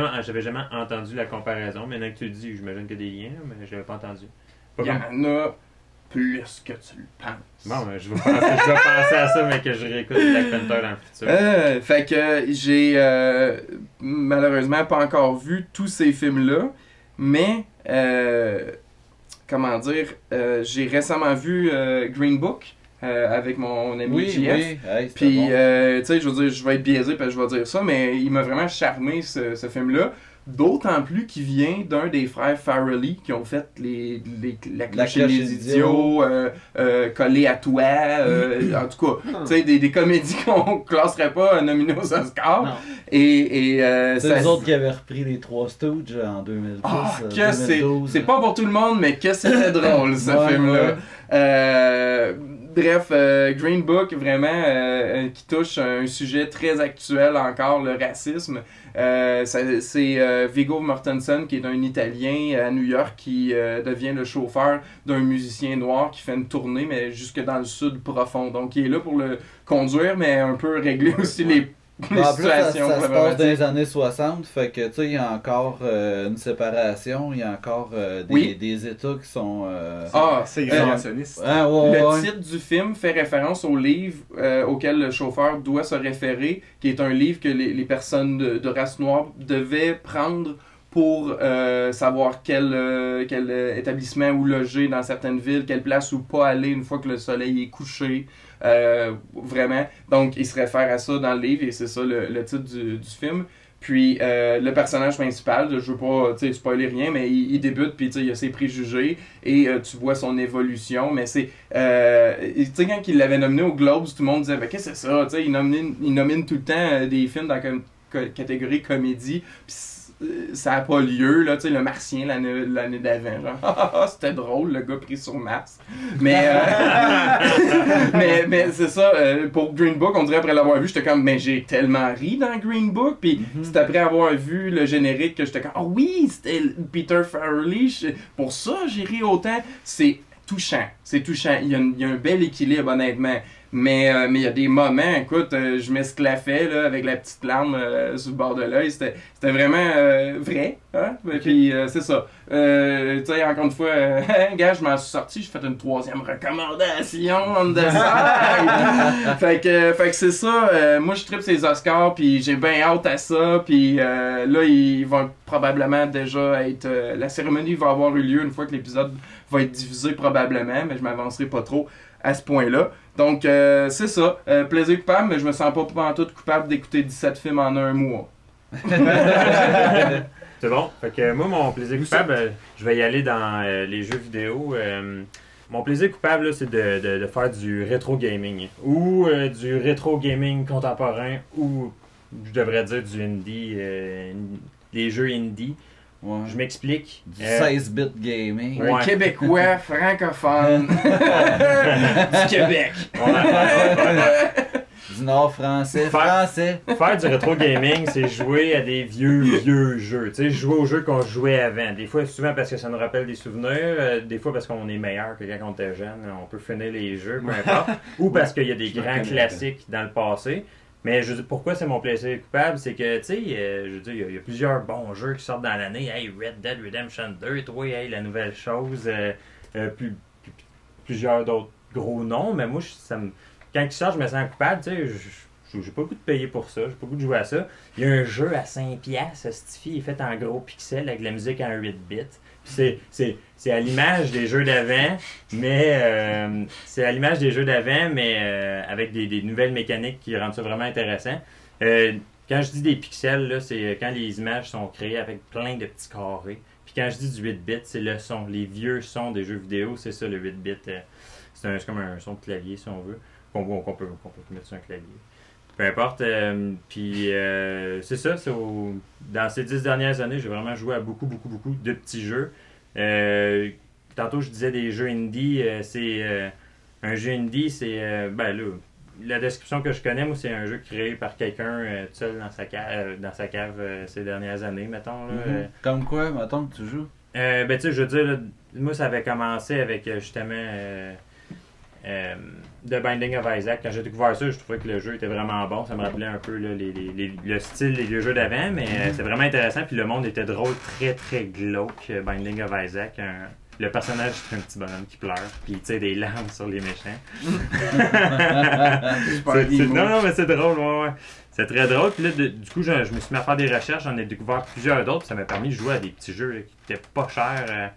entendu la comparaison. Maintenant que tu le dis, j'imagine qu'il y a des liens, mais je l'avais pas entendu. Pas Il y comme- en a plus que tu le penses. Bon, je vais, penser, je vais penser à ça, mais que je réécoute Black Panther dans le futur. Euh, fait que j'ai euh, malheureusement pas encore vu tous ces films-là, mais euh, comment dire, euh, j'ai récemment vu euh, Green Book euh, avec mon ami Oui, JF. oui. Hey, Puis, bon. euh, tu sais, je veux dire, je vais être biaisé parce que je vais dire ça, mais il m'a vraiment charmé ce, ce film-là. D'autant plus qu'il vient d'un des frères Farrelly qui ont fait les, les, la cloche les idiots, euh, euh, collé à toi, euh, en tout cas, tu sais, des, des comédies qu'on classerait pas nominées aux Oscars. Et, et euh, C'est les autres qui avaient repris les trois Stooges en 2010. Ah, que c'est 2012. c'est pas pour tout le monde, mais que c'était drôle ce Ouais, film-là. ouais. Euh, Bref, euh, Green Book, vraiment, euh, qui touche un sujet très actuel encore, le racisme. Euh, c'est euh, Viggo Mortensen, qui est un Italien à New York, qui euh, devient le chauffeur d'un musicien noir qui fait une tournée, mais jusque dans le sud profond. Donc, il est là pour le conduire, mais un peu régler aussi les, les En plus, ça, ça se passe dans les années 60, fait que tu sais, il y a encore euh, une séparation, il y a encore euh, des, Oui. des États qui sont. euh, Ah, C'est euh, ah, ouais, Le ouais. titre du film fait référence au livre euh, auquel le chauffeur doit se référer, qui est un livre que les, les personnes de, de race noire devaient prendre pour euh, savoir quel, euh, quel euh, établissement où loger dans certaines villes, quelle place où pas aller une fois que le soleil est couché. Euh, vraiment. Donc, il se réfère à ça dans le livre et c'est ça le, le titre du, du film. Puis euh, le personnage principal, je veux pas spoiler rien, mais il, débute puis il a ses préjugés et euh, tu vois son évolution. Mais c'est euh, tu sais quand il l'avait nominé au Globes, tout le monde disait Ben, qu'est-ce que c'est ça, tu sais, il nomine, il nomine tout le temps des films dans la catégorie comédie. Ça a pas lieu là, tu sais, le Martien l'année d'avant, genre Ah, ah, c'était drôle le gars pris sur Mars. Mais euh, mais, mais c'est ça, euh, pour Green Book, on dirait après l'avoir vu, j'étais comme, mais j'ai tellement ri dans Green Book. Puis Mhm. c'est après avoir vu le générique que j'étais comme, ah oui, c'était Peter Farrelly. Pour ça, j'ai ri autant. C'est touchant, c'est touchant. Il y, a, il y a un bel équilibre, honnêtement. Mais euh, mais il y a des moments, écoute, euh, je m'esclaffais là, avec la petite larme euh, sur le bord de l'œil. C'était c'était vraiment vrai. Hein? Puis c'est ça. Tu sais, encore une fois, gars, je m'en suis sorti, j'ai fait une troisième recommandation side. fait que, fait que c'est ça. moi, je tripe ces Oscars, puis j'ai bien hâte à ça. Puis là, ils vont probablement déjà être. la cérémonie va avoir eu lieu une fois que l'épisode va être diffusé, probablement, mais je m'avancerai pas trop à ce point-là. Donc, euh, c'est ça. Euh, plaisir coupable, mais je me sens pas en tout coupable d'écouter 17 films en un mois. C'est bon? Fait que moi, mon plaisir coupable, euh, je vais y aller dans euh, les jeux vidéo. Euh, mon plaisir coupable, c'est de, de- de faire du rétro gaming. Ou euh, du rétro gaming contemporain. Ou, je devrais dire, du indie. euh, des jeux indie. Ouais. Je m'explique. Du Euh, 16-bit gaming. Ouais. Un Québécois francophone du Québec. Du nord français. Faire- Français. Faire du rétro gaming, c'est jouer à des vieux, vieux jeux. Tu sais, jouer aux jeux qu'on jouait avant. Des fois, souvent parce que ça nous rappelle des souvenirs. euh, des fois parce qu'on est meilleur que quand on était jeune. On peut finir les jeux, peu importe. Ou parce qu'il y a des grands classiques dans le passé. Mais je veux pourquoi c'est mon plaisir coupable? C'est que, tu sais, euh, je veux il y a- plusieurs bons jeux qui sortent dans l'année. Hey, Red Dead Redemption 2, toi, hey, la nouvelle chose. euh, euh, plus- plus- plusieurs d'autres gros noms. Mais moi, ça me quand il sort, je me sens coupable, tu sais, je- j'ai pas le goût de payer pour ça, j'ai pas le goût de jouer à ça. Il y a un jeu à 5 piastres, Stifi, il est fait en gros pixels avec de la musique en 8 bits. C'est, à l'image des jeux d'avant, mais euh, c'est à l'image des jeux d'avant, mais euh, avec des, des nouvelles mécaniques qui rendent ça vraiment intéressant. Euh, quand je dis des pixels, c'est quand les images sont créées avec plein de petits carrés. Puis quand je dis du 8 bits, c'est le son. Les vieux sons des jeux vidéo, c'est ça le 8 bits. c'est, c'est comme un son de clavier, si on veut qu'on peut, qu'on peut mettre sur un clavier. Peu importe. euh, puis euh, c'est ça. au- dans ces dix dernières années, j'ai vraiment joué à beaucoup, beaucoup, beaucoup de petits jeux. Euh, tantôt, je disais des jeux indie. euh, c'est un jeu indie, c'est euh, ben là. La description que je connais, moi, c'est un jeu créé par quelqu'un tout seul dans sa cave, dans sa cave ces dernières années, mettons. Là, Mhm. Comme quoi, mettons que tu joues. euh, ben, tu sais, je veux dire, là, moi, ça avait commencé avec justement euh, The Binding of Isaac. Quand j'ai découvert ça, je trouvais que le jeu était vraiment bon. Ça me rappelait un peu là, les, les- les- le style des vieux jeux d'avant, mais euh, c'était vraiment intéressant. Puis le monde était drôle, très très glauque. euh, Binding of Isaac. Un- le personnage, c'est un petit bonhomme qui pleure, puis il tire des larmes sur les méchants. C'est- c'est- non, non, mais c'est drôle, ouais, ouais. C'est très drôle. Puis là, de- du coup, je, je me suis mis à faire des recherches. J'en ai découvert plusieurs d'autres. puis Ça m'a permis de jouer à des petits jeux là, qui étaient pas chers euh,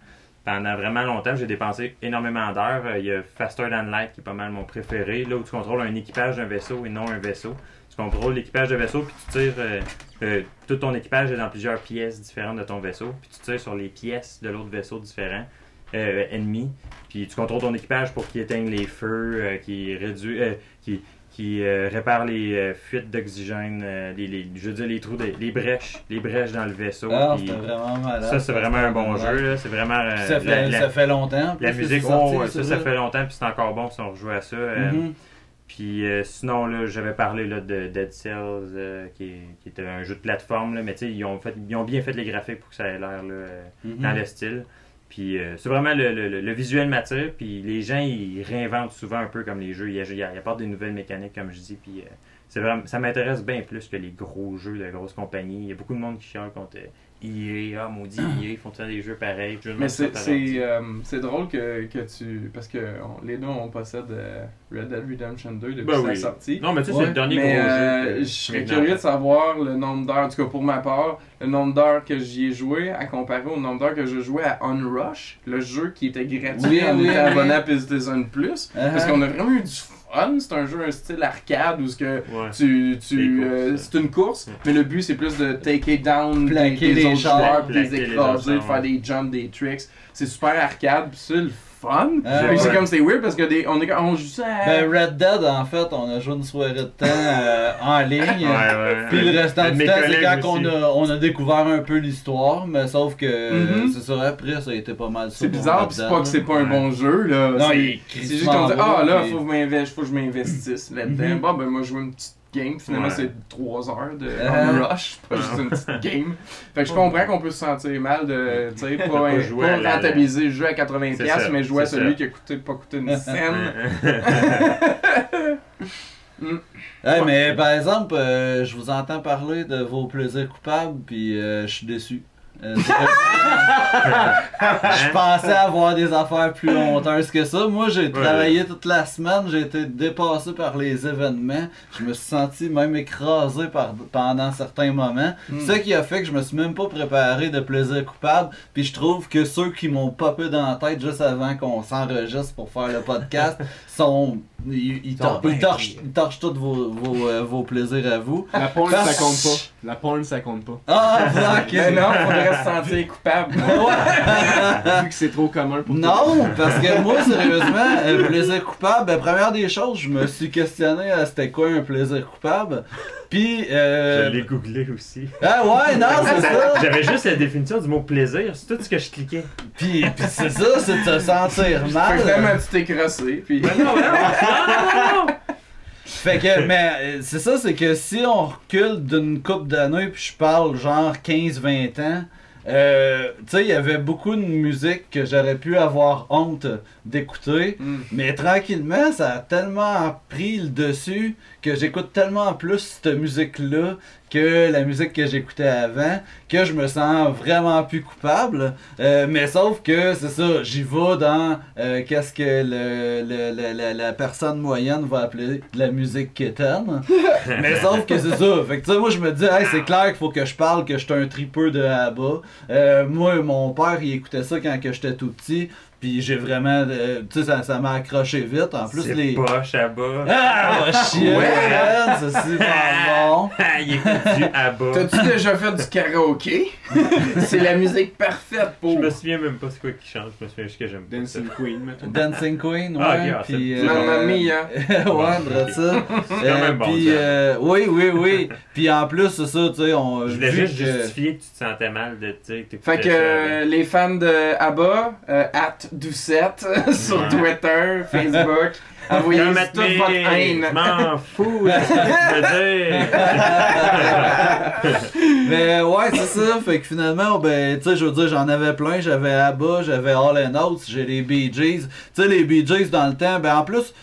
pendant vraiment longtemps. J'ai dépensé énormément d'heures. Euh, Il y a Faster Than Light qui est pas mal mon préféré. Là où tu contrôles un équipage d'un vaisseau et non un vaisseau. Tu contrôles l'équipage de vaisseau puis tu tires. euh, euh, tout ton équipage est dans plusieurs pièces différentes de ton vaisseau. Puis tu tires sur les pièces de l'autre vaisseau différent. Ennemi, puis tu contrôles ton équipage pour qu'il éteigne les feux, qu'il qu'il qui euh, répare les euh, fuites d'oxygène, euh, les, les- je veux dire les trous, de- les brèches, les brèches dans le vaisseau. Ah, puis c'était vraiment malade. ça, c'est vraiment un bon jeu. C'est vraiment Ça fait, la, la- ça fait longtemps. la musique. sorti, oh, ça, ça fait longtemps, puis c'est encore bon si on rejoue à ça. Mhm. Puis sinon, là, j'avais parlé là, de Dead Cells, qui, est- qui était un jeu de plateforme, là, mais tu sais, ils ont, fait, ils ont bien fait les graphiques pour que ça ait l'air dans le style. Puis euh, c'est vraiment le, le, le- visuel m'attire, puis les gens, ils réinventent souvent un peu comme les jeux. Ils, ils apportent des nouvelles mécaniques, comme je dis, puis euh, c'est vraiment, ça m'intéresse bien plus que les gros jeux de grosses compagnies. Il y a beaucoup de monde qui chiale contre euh, EA, ah maudit EA, ils font faire des jeux pareils. Je me Mais c'est euh, c'est drôle que, que tu. Parce que on- les deux, on possède euh, Red Dead Redemption 2 depuis Ben sa oui. sortie. Non, mais tu sais, Ouais. c'est le dernier Mais gros euh, jeu. que- je serais curieux de savoir le nombre d'heures, en tout cas pour ma part, le nombre d'heures que j'y ai joué à comparer au nombre d'heures que je jouais à Unrush, le jeu qui était gratuit Oui, en oui, étant oui. abonné à PlayStation Plus. Parce Uh-huh. qu'on a vraiment eu du fun. C'est un jeu un style arcade où ce que Ouais. tu, tu, euh, c'est une course, Ouais. mais le but c'est plus de take it down Plaquer des, des les autres joueurs, les écraser, de faire des jumps, des tricks. C'est super arcade, puis c'est le fun. Ah, c'est comme c'est weird parce que des, on, est, on joue ça à- Ben, Red Dead, en fait, on a joué une soirée de temps euh, en ligne. Ouais, ouais. Puis le restant du temps, c'est quand on a, on a découvert un peu l'histoire, mais sauf que Mhm. c'est ça, après, ça a été pas mal. C'est bizarre, c'est pas que c'est pas un bon jeu, là. Non, C'est- il est c'est juste qu'on dit, ah là, faut, que je m'investe- faut que je m'investisse là-dedans. Mhm. Bon, ben moi, je joue une petite game. Finalement, Ouais. c'est 3 heures de Ah. on rush, pas juste une petite game. Fait que je comprends qu'on peut se sentir mal de, tu sais, pas, Pas jouer pas rentabiliser le jeu à 80$, C'est ça, mais jouer à celui ça. qui a coûté, pas coûté une scène. Hey, mais par exemple, euh, je vous entends parler de vos plaisirs coupables, puis euh, je suis déçu. Euh, je pensais avoir des affaires plus honteuses que ça. Moi, j'ai travaillé toute la semaine, j'ai été dépassé par les événements. Je me suis senti même écrasé par, pendant certains moments. Hmm. Ce qui a fait que je me suis même pas préparé de plaisir coupable. Puis je trouve que ceux qui m'ont popé dans la tête juste avant qu'on s'enregistre pour faire le podcast sont. Ils, ils, Sont tor- bien ils torchent, ils torchent tous vos, vos, euh, vos plaisirs à vous. La porn, Parce- ça compte pas. La porn, ça compte pas. Ah! Mais non, faudrait se sentir coupable. Vu que c'est trop commun pour. Non, parce que moi, sérieusement, un plaisir coupable, ben, première des choses, je me suis questionné à c'était quoi un plaisir coupable. Puis, euh... Je l'ai googlé aussi. Ah ouais, non, c'est ça. J'avais juste la définition du mot plaisir, c'est tout ce que je cliquais. Puis, puis c'est ça, c'est de se sentir Fait mal. tu t'es crossé, puis... non, non, non, non. Fait que, mais c'est ça, c'est que si on recule d'une coupe d'années, puis je parle genre 15-20 ans, euh, tu sais, il y avait beaucoup de musique que j'aurais pu avoir honte d'écouter. Hmm. Mais tranquillement, ça a tellement pris le dessus que j'écoute tellement plus cette musique-là que la musique que j'écoutais avant que je me sens vraiment plus coupable. Euh, mais sauf que c'est ça, j'y vais dans euh, qu'est-ce que le, le- le- la- la personne moyenne va appeler de la musique quétaine. mais sauf que c'est ça. Fait que tu sais, moi je me dis, hey, c'est clair qu'il faut que je parle que je suis un tripeux de ABBA. Euh, moi, mon père, il écoutait ça quand que j'étais tout petit. Puis j'ai vraiment. euh, tu sais, ça, m'a accroché vite. En plus, C'est les. poche à bas. Ah, va chier, Ouais. man, c'est super bon. Ah, il écoute du à bas. T'as-tu déjà fait du karaoké? c'est la musique parfaite Je pour... me souviens même pas c'est quoi qui chante, je me souviens juste que j'aime ça. Dancing Queen, mettons. Dancing Queen, ouais. Ah, ah, puis, c'est- euh, Mamma Mia. ouais, de ça. quand Euh, même bon, puis, euh, oui, oui, oui. Puis en plus, c'est ça, tu sais, on. Je voulais juste que- justifier que tu te sentais mal de, tu sais, que t'écoutais Fait que euh, les fans de ABBA, euh, Doucette, sur. Twitter, Facebook, envoyez toute votre haine. Je m'en fous de ce que tu veux dire. Mais ouais, c'est ça. Fait que finalement, ben, tu sais, je veux dire, j'en avais plein. J'avais ABBA, j'avais All and Out, j'ai les Bee Gees. Tu sais, les Bee Gees dans le temps, ben en plus,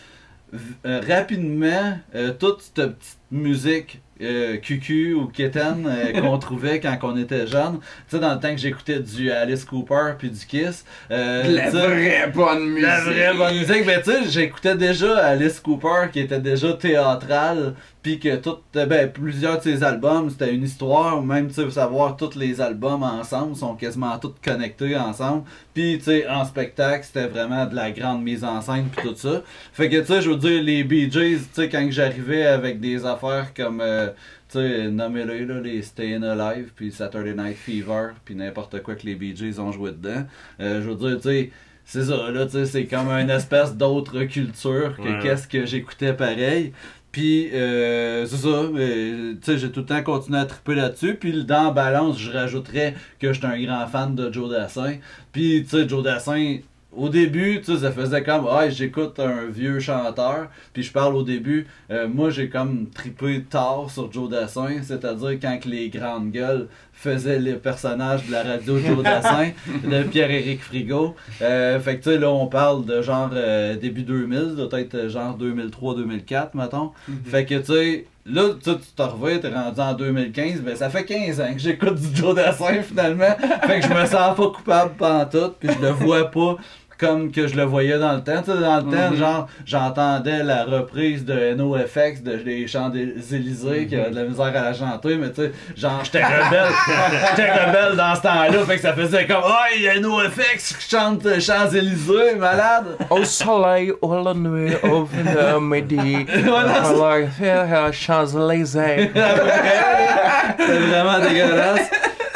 euh, rapidement, euh, toute cette petite musique euh, QQ ou Kitten euh, qu'on trouvait quand on était jeune. Tu sais, dans le temps que j'écoutais du Alice Cooper puis du Kiss. euh, la vraie bonne musique. la vraie bonne musique. Ben, tu sais, j'écoutais déjà Alice Cooper qui était déjà théâtrale. Puis que tout, ben, plusieurs de ses albums, c'était une histoire. ou Même, tu sais, savoir tous les albums ensemble sont quasiment tous connectés ensemble. Puis, tu sais, en spectacle, c'était vraiment de la grande mise en scène. Puis tout ça. Fait que, tu sais, je veux dire, les Bee Gees, tu sais, quand j'arrivais avec des affaires comme. euh, tu sais, nommez-les, là, les Stayin' Alive, puis Saturday Night Fever, puis n'importe quoi que les Bee Gees ont joué dedans. Euh, je veux dire, tu sais, c'est ça, là, tu sais, c'est comme une espèce d'autre culture que Ouais. qu'est-ce que j'écoutais pareil. Puis, euh, c'est ça. Tu sais, j'ai tout le temps continué à triper là-dessus. Puis, dans la balance, je rajouterais que j'étais un grand fan de Joe Dassin. Puis, tu sais, Joe Dassin, au début, tu sais, ça faisait comme, ah, j'écoute un vieux chanteur. Puis, je parle au début, euh, moi, j'ai comme tripé tard sur Joe Dassin. C'est-à-dire quand que les grandes gueules faisaient les personnages de la radio Joe Dassin, de Pierre-Éric Frigo. Euh, fait que, tu sais, là, on parle de genre euh, début 2000, peut-être genre 2003-2004, mettons. Fait que, tu sais, là, tu te reviens, t'es rendu en 2015, ben ça fait 15 ans que j'écoute du Joe Dassin, finalement. fait que je me sens pas coupable pendant tout, puis je le vois pas comme que je le voyais dans le temps. Tu sais, dans le temps, Mhm. genre, j'entendais la reprise de NoFX de Les Chants des Élysées, qui a de la misère à la chanter, mais tu sais, genre, j'étais rebelle. j'étais rebelle dans ce temps-là, fait que ça faisait comme, oh, il y a NoFX qui chante Champs-Élysées, malade. Au soleil, au la nuit, au midi, Voilà, Champs-Élysées. C'était vraiment dégueulasse.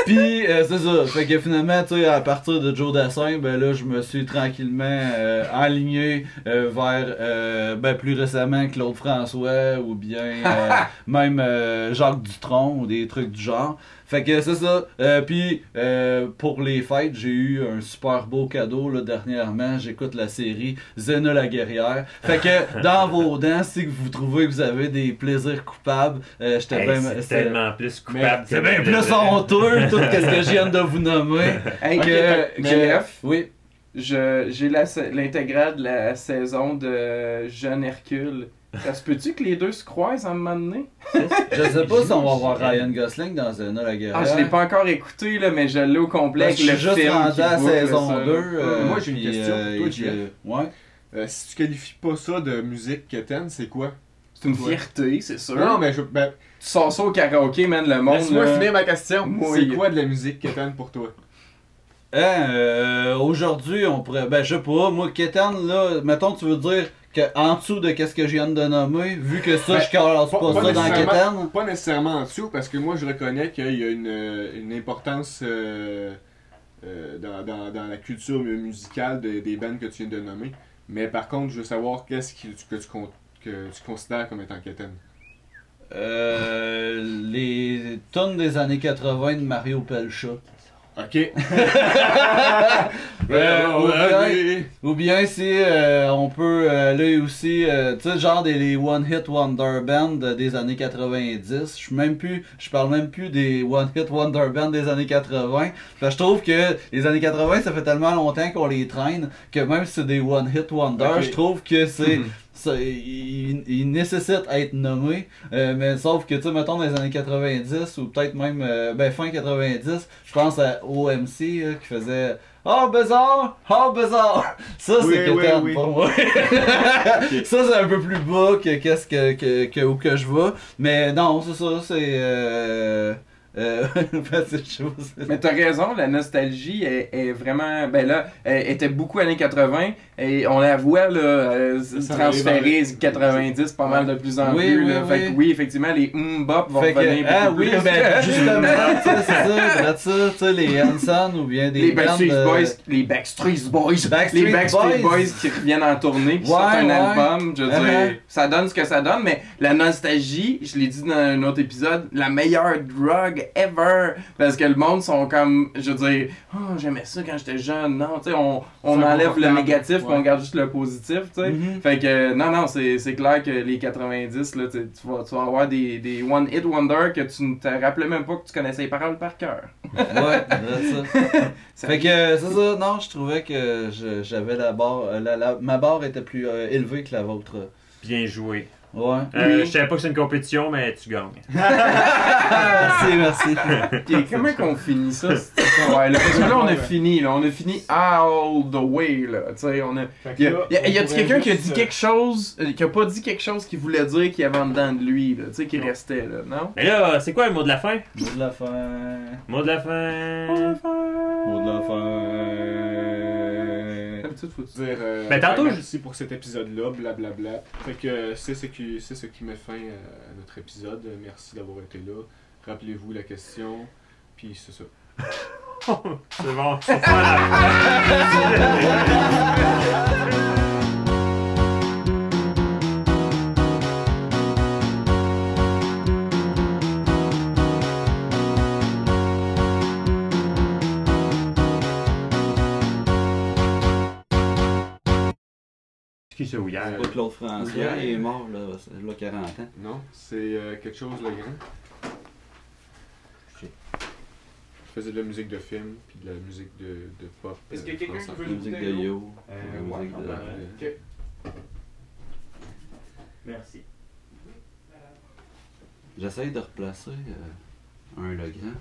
Puis, euh, c'est ça. Fait que finalement, tu sais, à partir de Joe Dassin, ben là, je me suis tranquillement euh, aligné euh, vers, euh, ben plus récemment, Claude François ou bien euh, même Jacques Dutronc ou des trucs du genre. Fait que c'est ça. Euh, puis, euh, pour les fêtes, j'ai eu un super beau cadeau là, dernièrement. J'écoute la série Zena la guerrière. Fait que, dans vos dents, si vous trouvez que vous avez des plaisirs coupables, euh, j'étais Hey, bien... c'est tellement plus coupable c'est bien plus honteux, tout ce que je viens de vous nommer. Hey, que, que- que- GF, Oui. je- j'ai l'intégrale de la saison de Jeune Hercule. Ça se peut-tu que les deux se croisent à un moment donné? Je sais pas si on va voir Ryan Gosling dans Zena la guerrière. Ah, je l'ai pas encore écouté, là, mais je l'ai au complet que le je suis juste film rendu à saison ça, là. 2. euh, Moi, j'ai une question euh, pour toi, Jeff. Ouais. Euh, si tu qualifies pas ça de musique quétaine, c'est quoi? C'est une fierté, c'est sûr. Non, mais je. Ben, Tu sors ça au karaoké, man, le monde. laisse-moi là. finir ma question. C'est quoi de la musique quétaine pour toi? Hein, euh, aujourd'hui, on pourrait. Ben, je sais pas, moi, Kétan, là, mettons, tu veux dire que en dessous de qu'est-ce que je viens de nommer, vu que ça, Ben, je casse pas, pas- pas ça dans. Pas nécessairement en dessous, parce que moi je reconnais qu'il y a une, euh, une importance euh, euh, dans, dans, dans la culture mu- musicale de- des bands que tu viens de nommer. Mais par contre, je veux savoir qu'est-ce que, tu, con- que tu considères comme étant quétaine. Euh, les tonnes des années 80 de Mario Pelcha. Ok. Euh, ou, bien, ou bien euh, on peut aller aussi, euh, tu sais, genre des les One Hit Wonder Band des années 90. Je suis même plus, je parle même plus des One Hit Wonder Band des années 80. Parce que je trouve que les années 80, ça fait tellement longtemps qu'on les traîne que même si c'est des One Hit Wonder, je trouve que c'est Mhm. Ça, il, il nécessite à être nommé, euh, mais sauf que, tu sais, mettons, dans les années 90, ou peut-être même, euh, ben, fin 90, je pense à OMC, là, qui faisait « Oh, bizarre! Oh, bizarre! » Ça, Oui, c'est oui, oui. pour moi. Ça, c'est un peu plus bas que qu'est-ce que, que, que, où que je vais, mais non, c'est ça, c'est... Euh, euh, ben, chose. Mais t'as raison, la nostalgie est, est vraiment. Ben là, elle était beaucoup années 80 et on la voit là, euh, Ça transférer arrive en- 90 pas mal de plus en Oui, plus. oui, là. Fait que oui. effectivement, les mm-bop vont Fait que, revenir. ah oui, plus. ben justement, c'est ça, ça, les Hanson ou bien des les Backstreet de- Boys, les Backstreet Boys, Backstreet les Backstreet Boys. Boys. qui reviennent en tournée, qui Ouais, sortent un ouais. album, je veux dire, Uh-huh. ça donne ce que ça donne, mais la nostalgie, je l'ai dit dans un autre épisode, la meilleure drug ever, parce que le monde sont comme, je veux dire, oh, j'aimais ça quand j'étais jeune, non, tu sais, on, on enlève le négatif, puis on garde juste le positif, tu sais. Mhm. Fait que, non, non, c'est c'est clair que les 90, là, tu, vas, tu vas avoir des, des One Hit Wonder que tu ne te rappelais même pas que tu connaissais les paroles par cœur. Ouais, c'est ça. Fait que c'est ça, non, je trouvais que je- j'avais la barre, la, la- ma barre était plus euh, élevée que la vôtre. Bien joué. Ouais. Euh, Oui. Je savais pas que c'est une compétition, mais tu gagnes. merci, merci. Ok, comment qu'on finit ça? cette histoire-là? Parce que là, on a fini, là. On a fini all the way, là. Tu sais, on a... Y a, y a- y a-tu quelqu'un qui a dit quelque chose, euh, qui a pas dit quelque chose qu'il voulait dire qu'il y avait en dedans de lui, là? Tu sais, qui Non. restait, là, non? Mais là, c'est quoi le mot de la fin? Mot de la fin. Mot de la fin. Mot de la fin. D'habitude, faut dire euh, Ben, tantôt, ben, je- merci pour cet épisode-là, blablabla. Fait que euh, c'est ce qui c'est ce qui met fin euh, à notre épisode. Merci d'avoir été là. Rappelez-vous la question, puis c'est ça. C'est bon, c'est pas la qui ça? C'est pas Claude François, il est mort là, c'est là 40 ans. Non, c'est euh, quelque chose de grand. Je sais. Je faisais de la musique de film, puis de la musique de, de pop. Est-ce euh, qu'il y a quelqu'un qui veut La musique de? Yo. Euh, la ouais, musique de... Ok. Merci. J'essaye de replacer euh, un Legrand.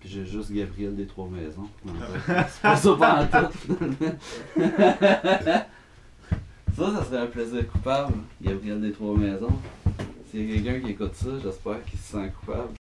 Puis j'ai juste Gabriel des Trois Maisons. C'est pas ça pas en tout. ça, ça serait un plaisir coupable. Gabriel des Trois Maisons. S'il y a quelqu'un qui écoute ça, j'espère qu'il se sent coupable.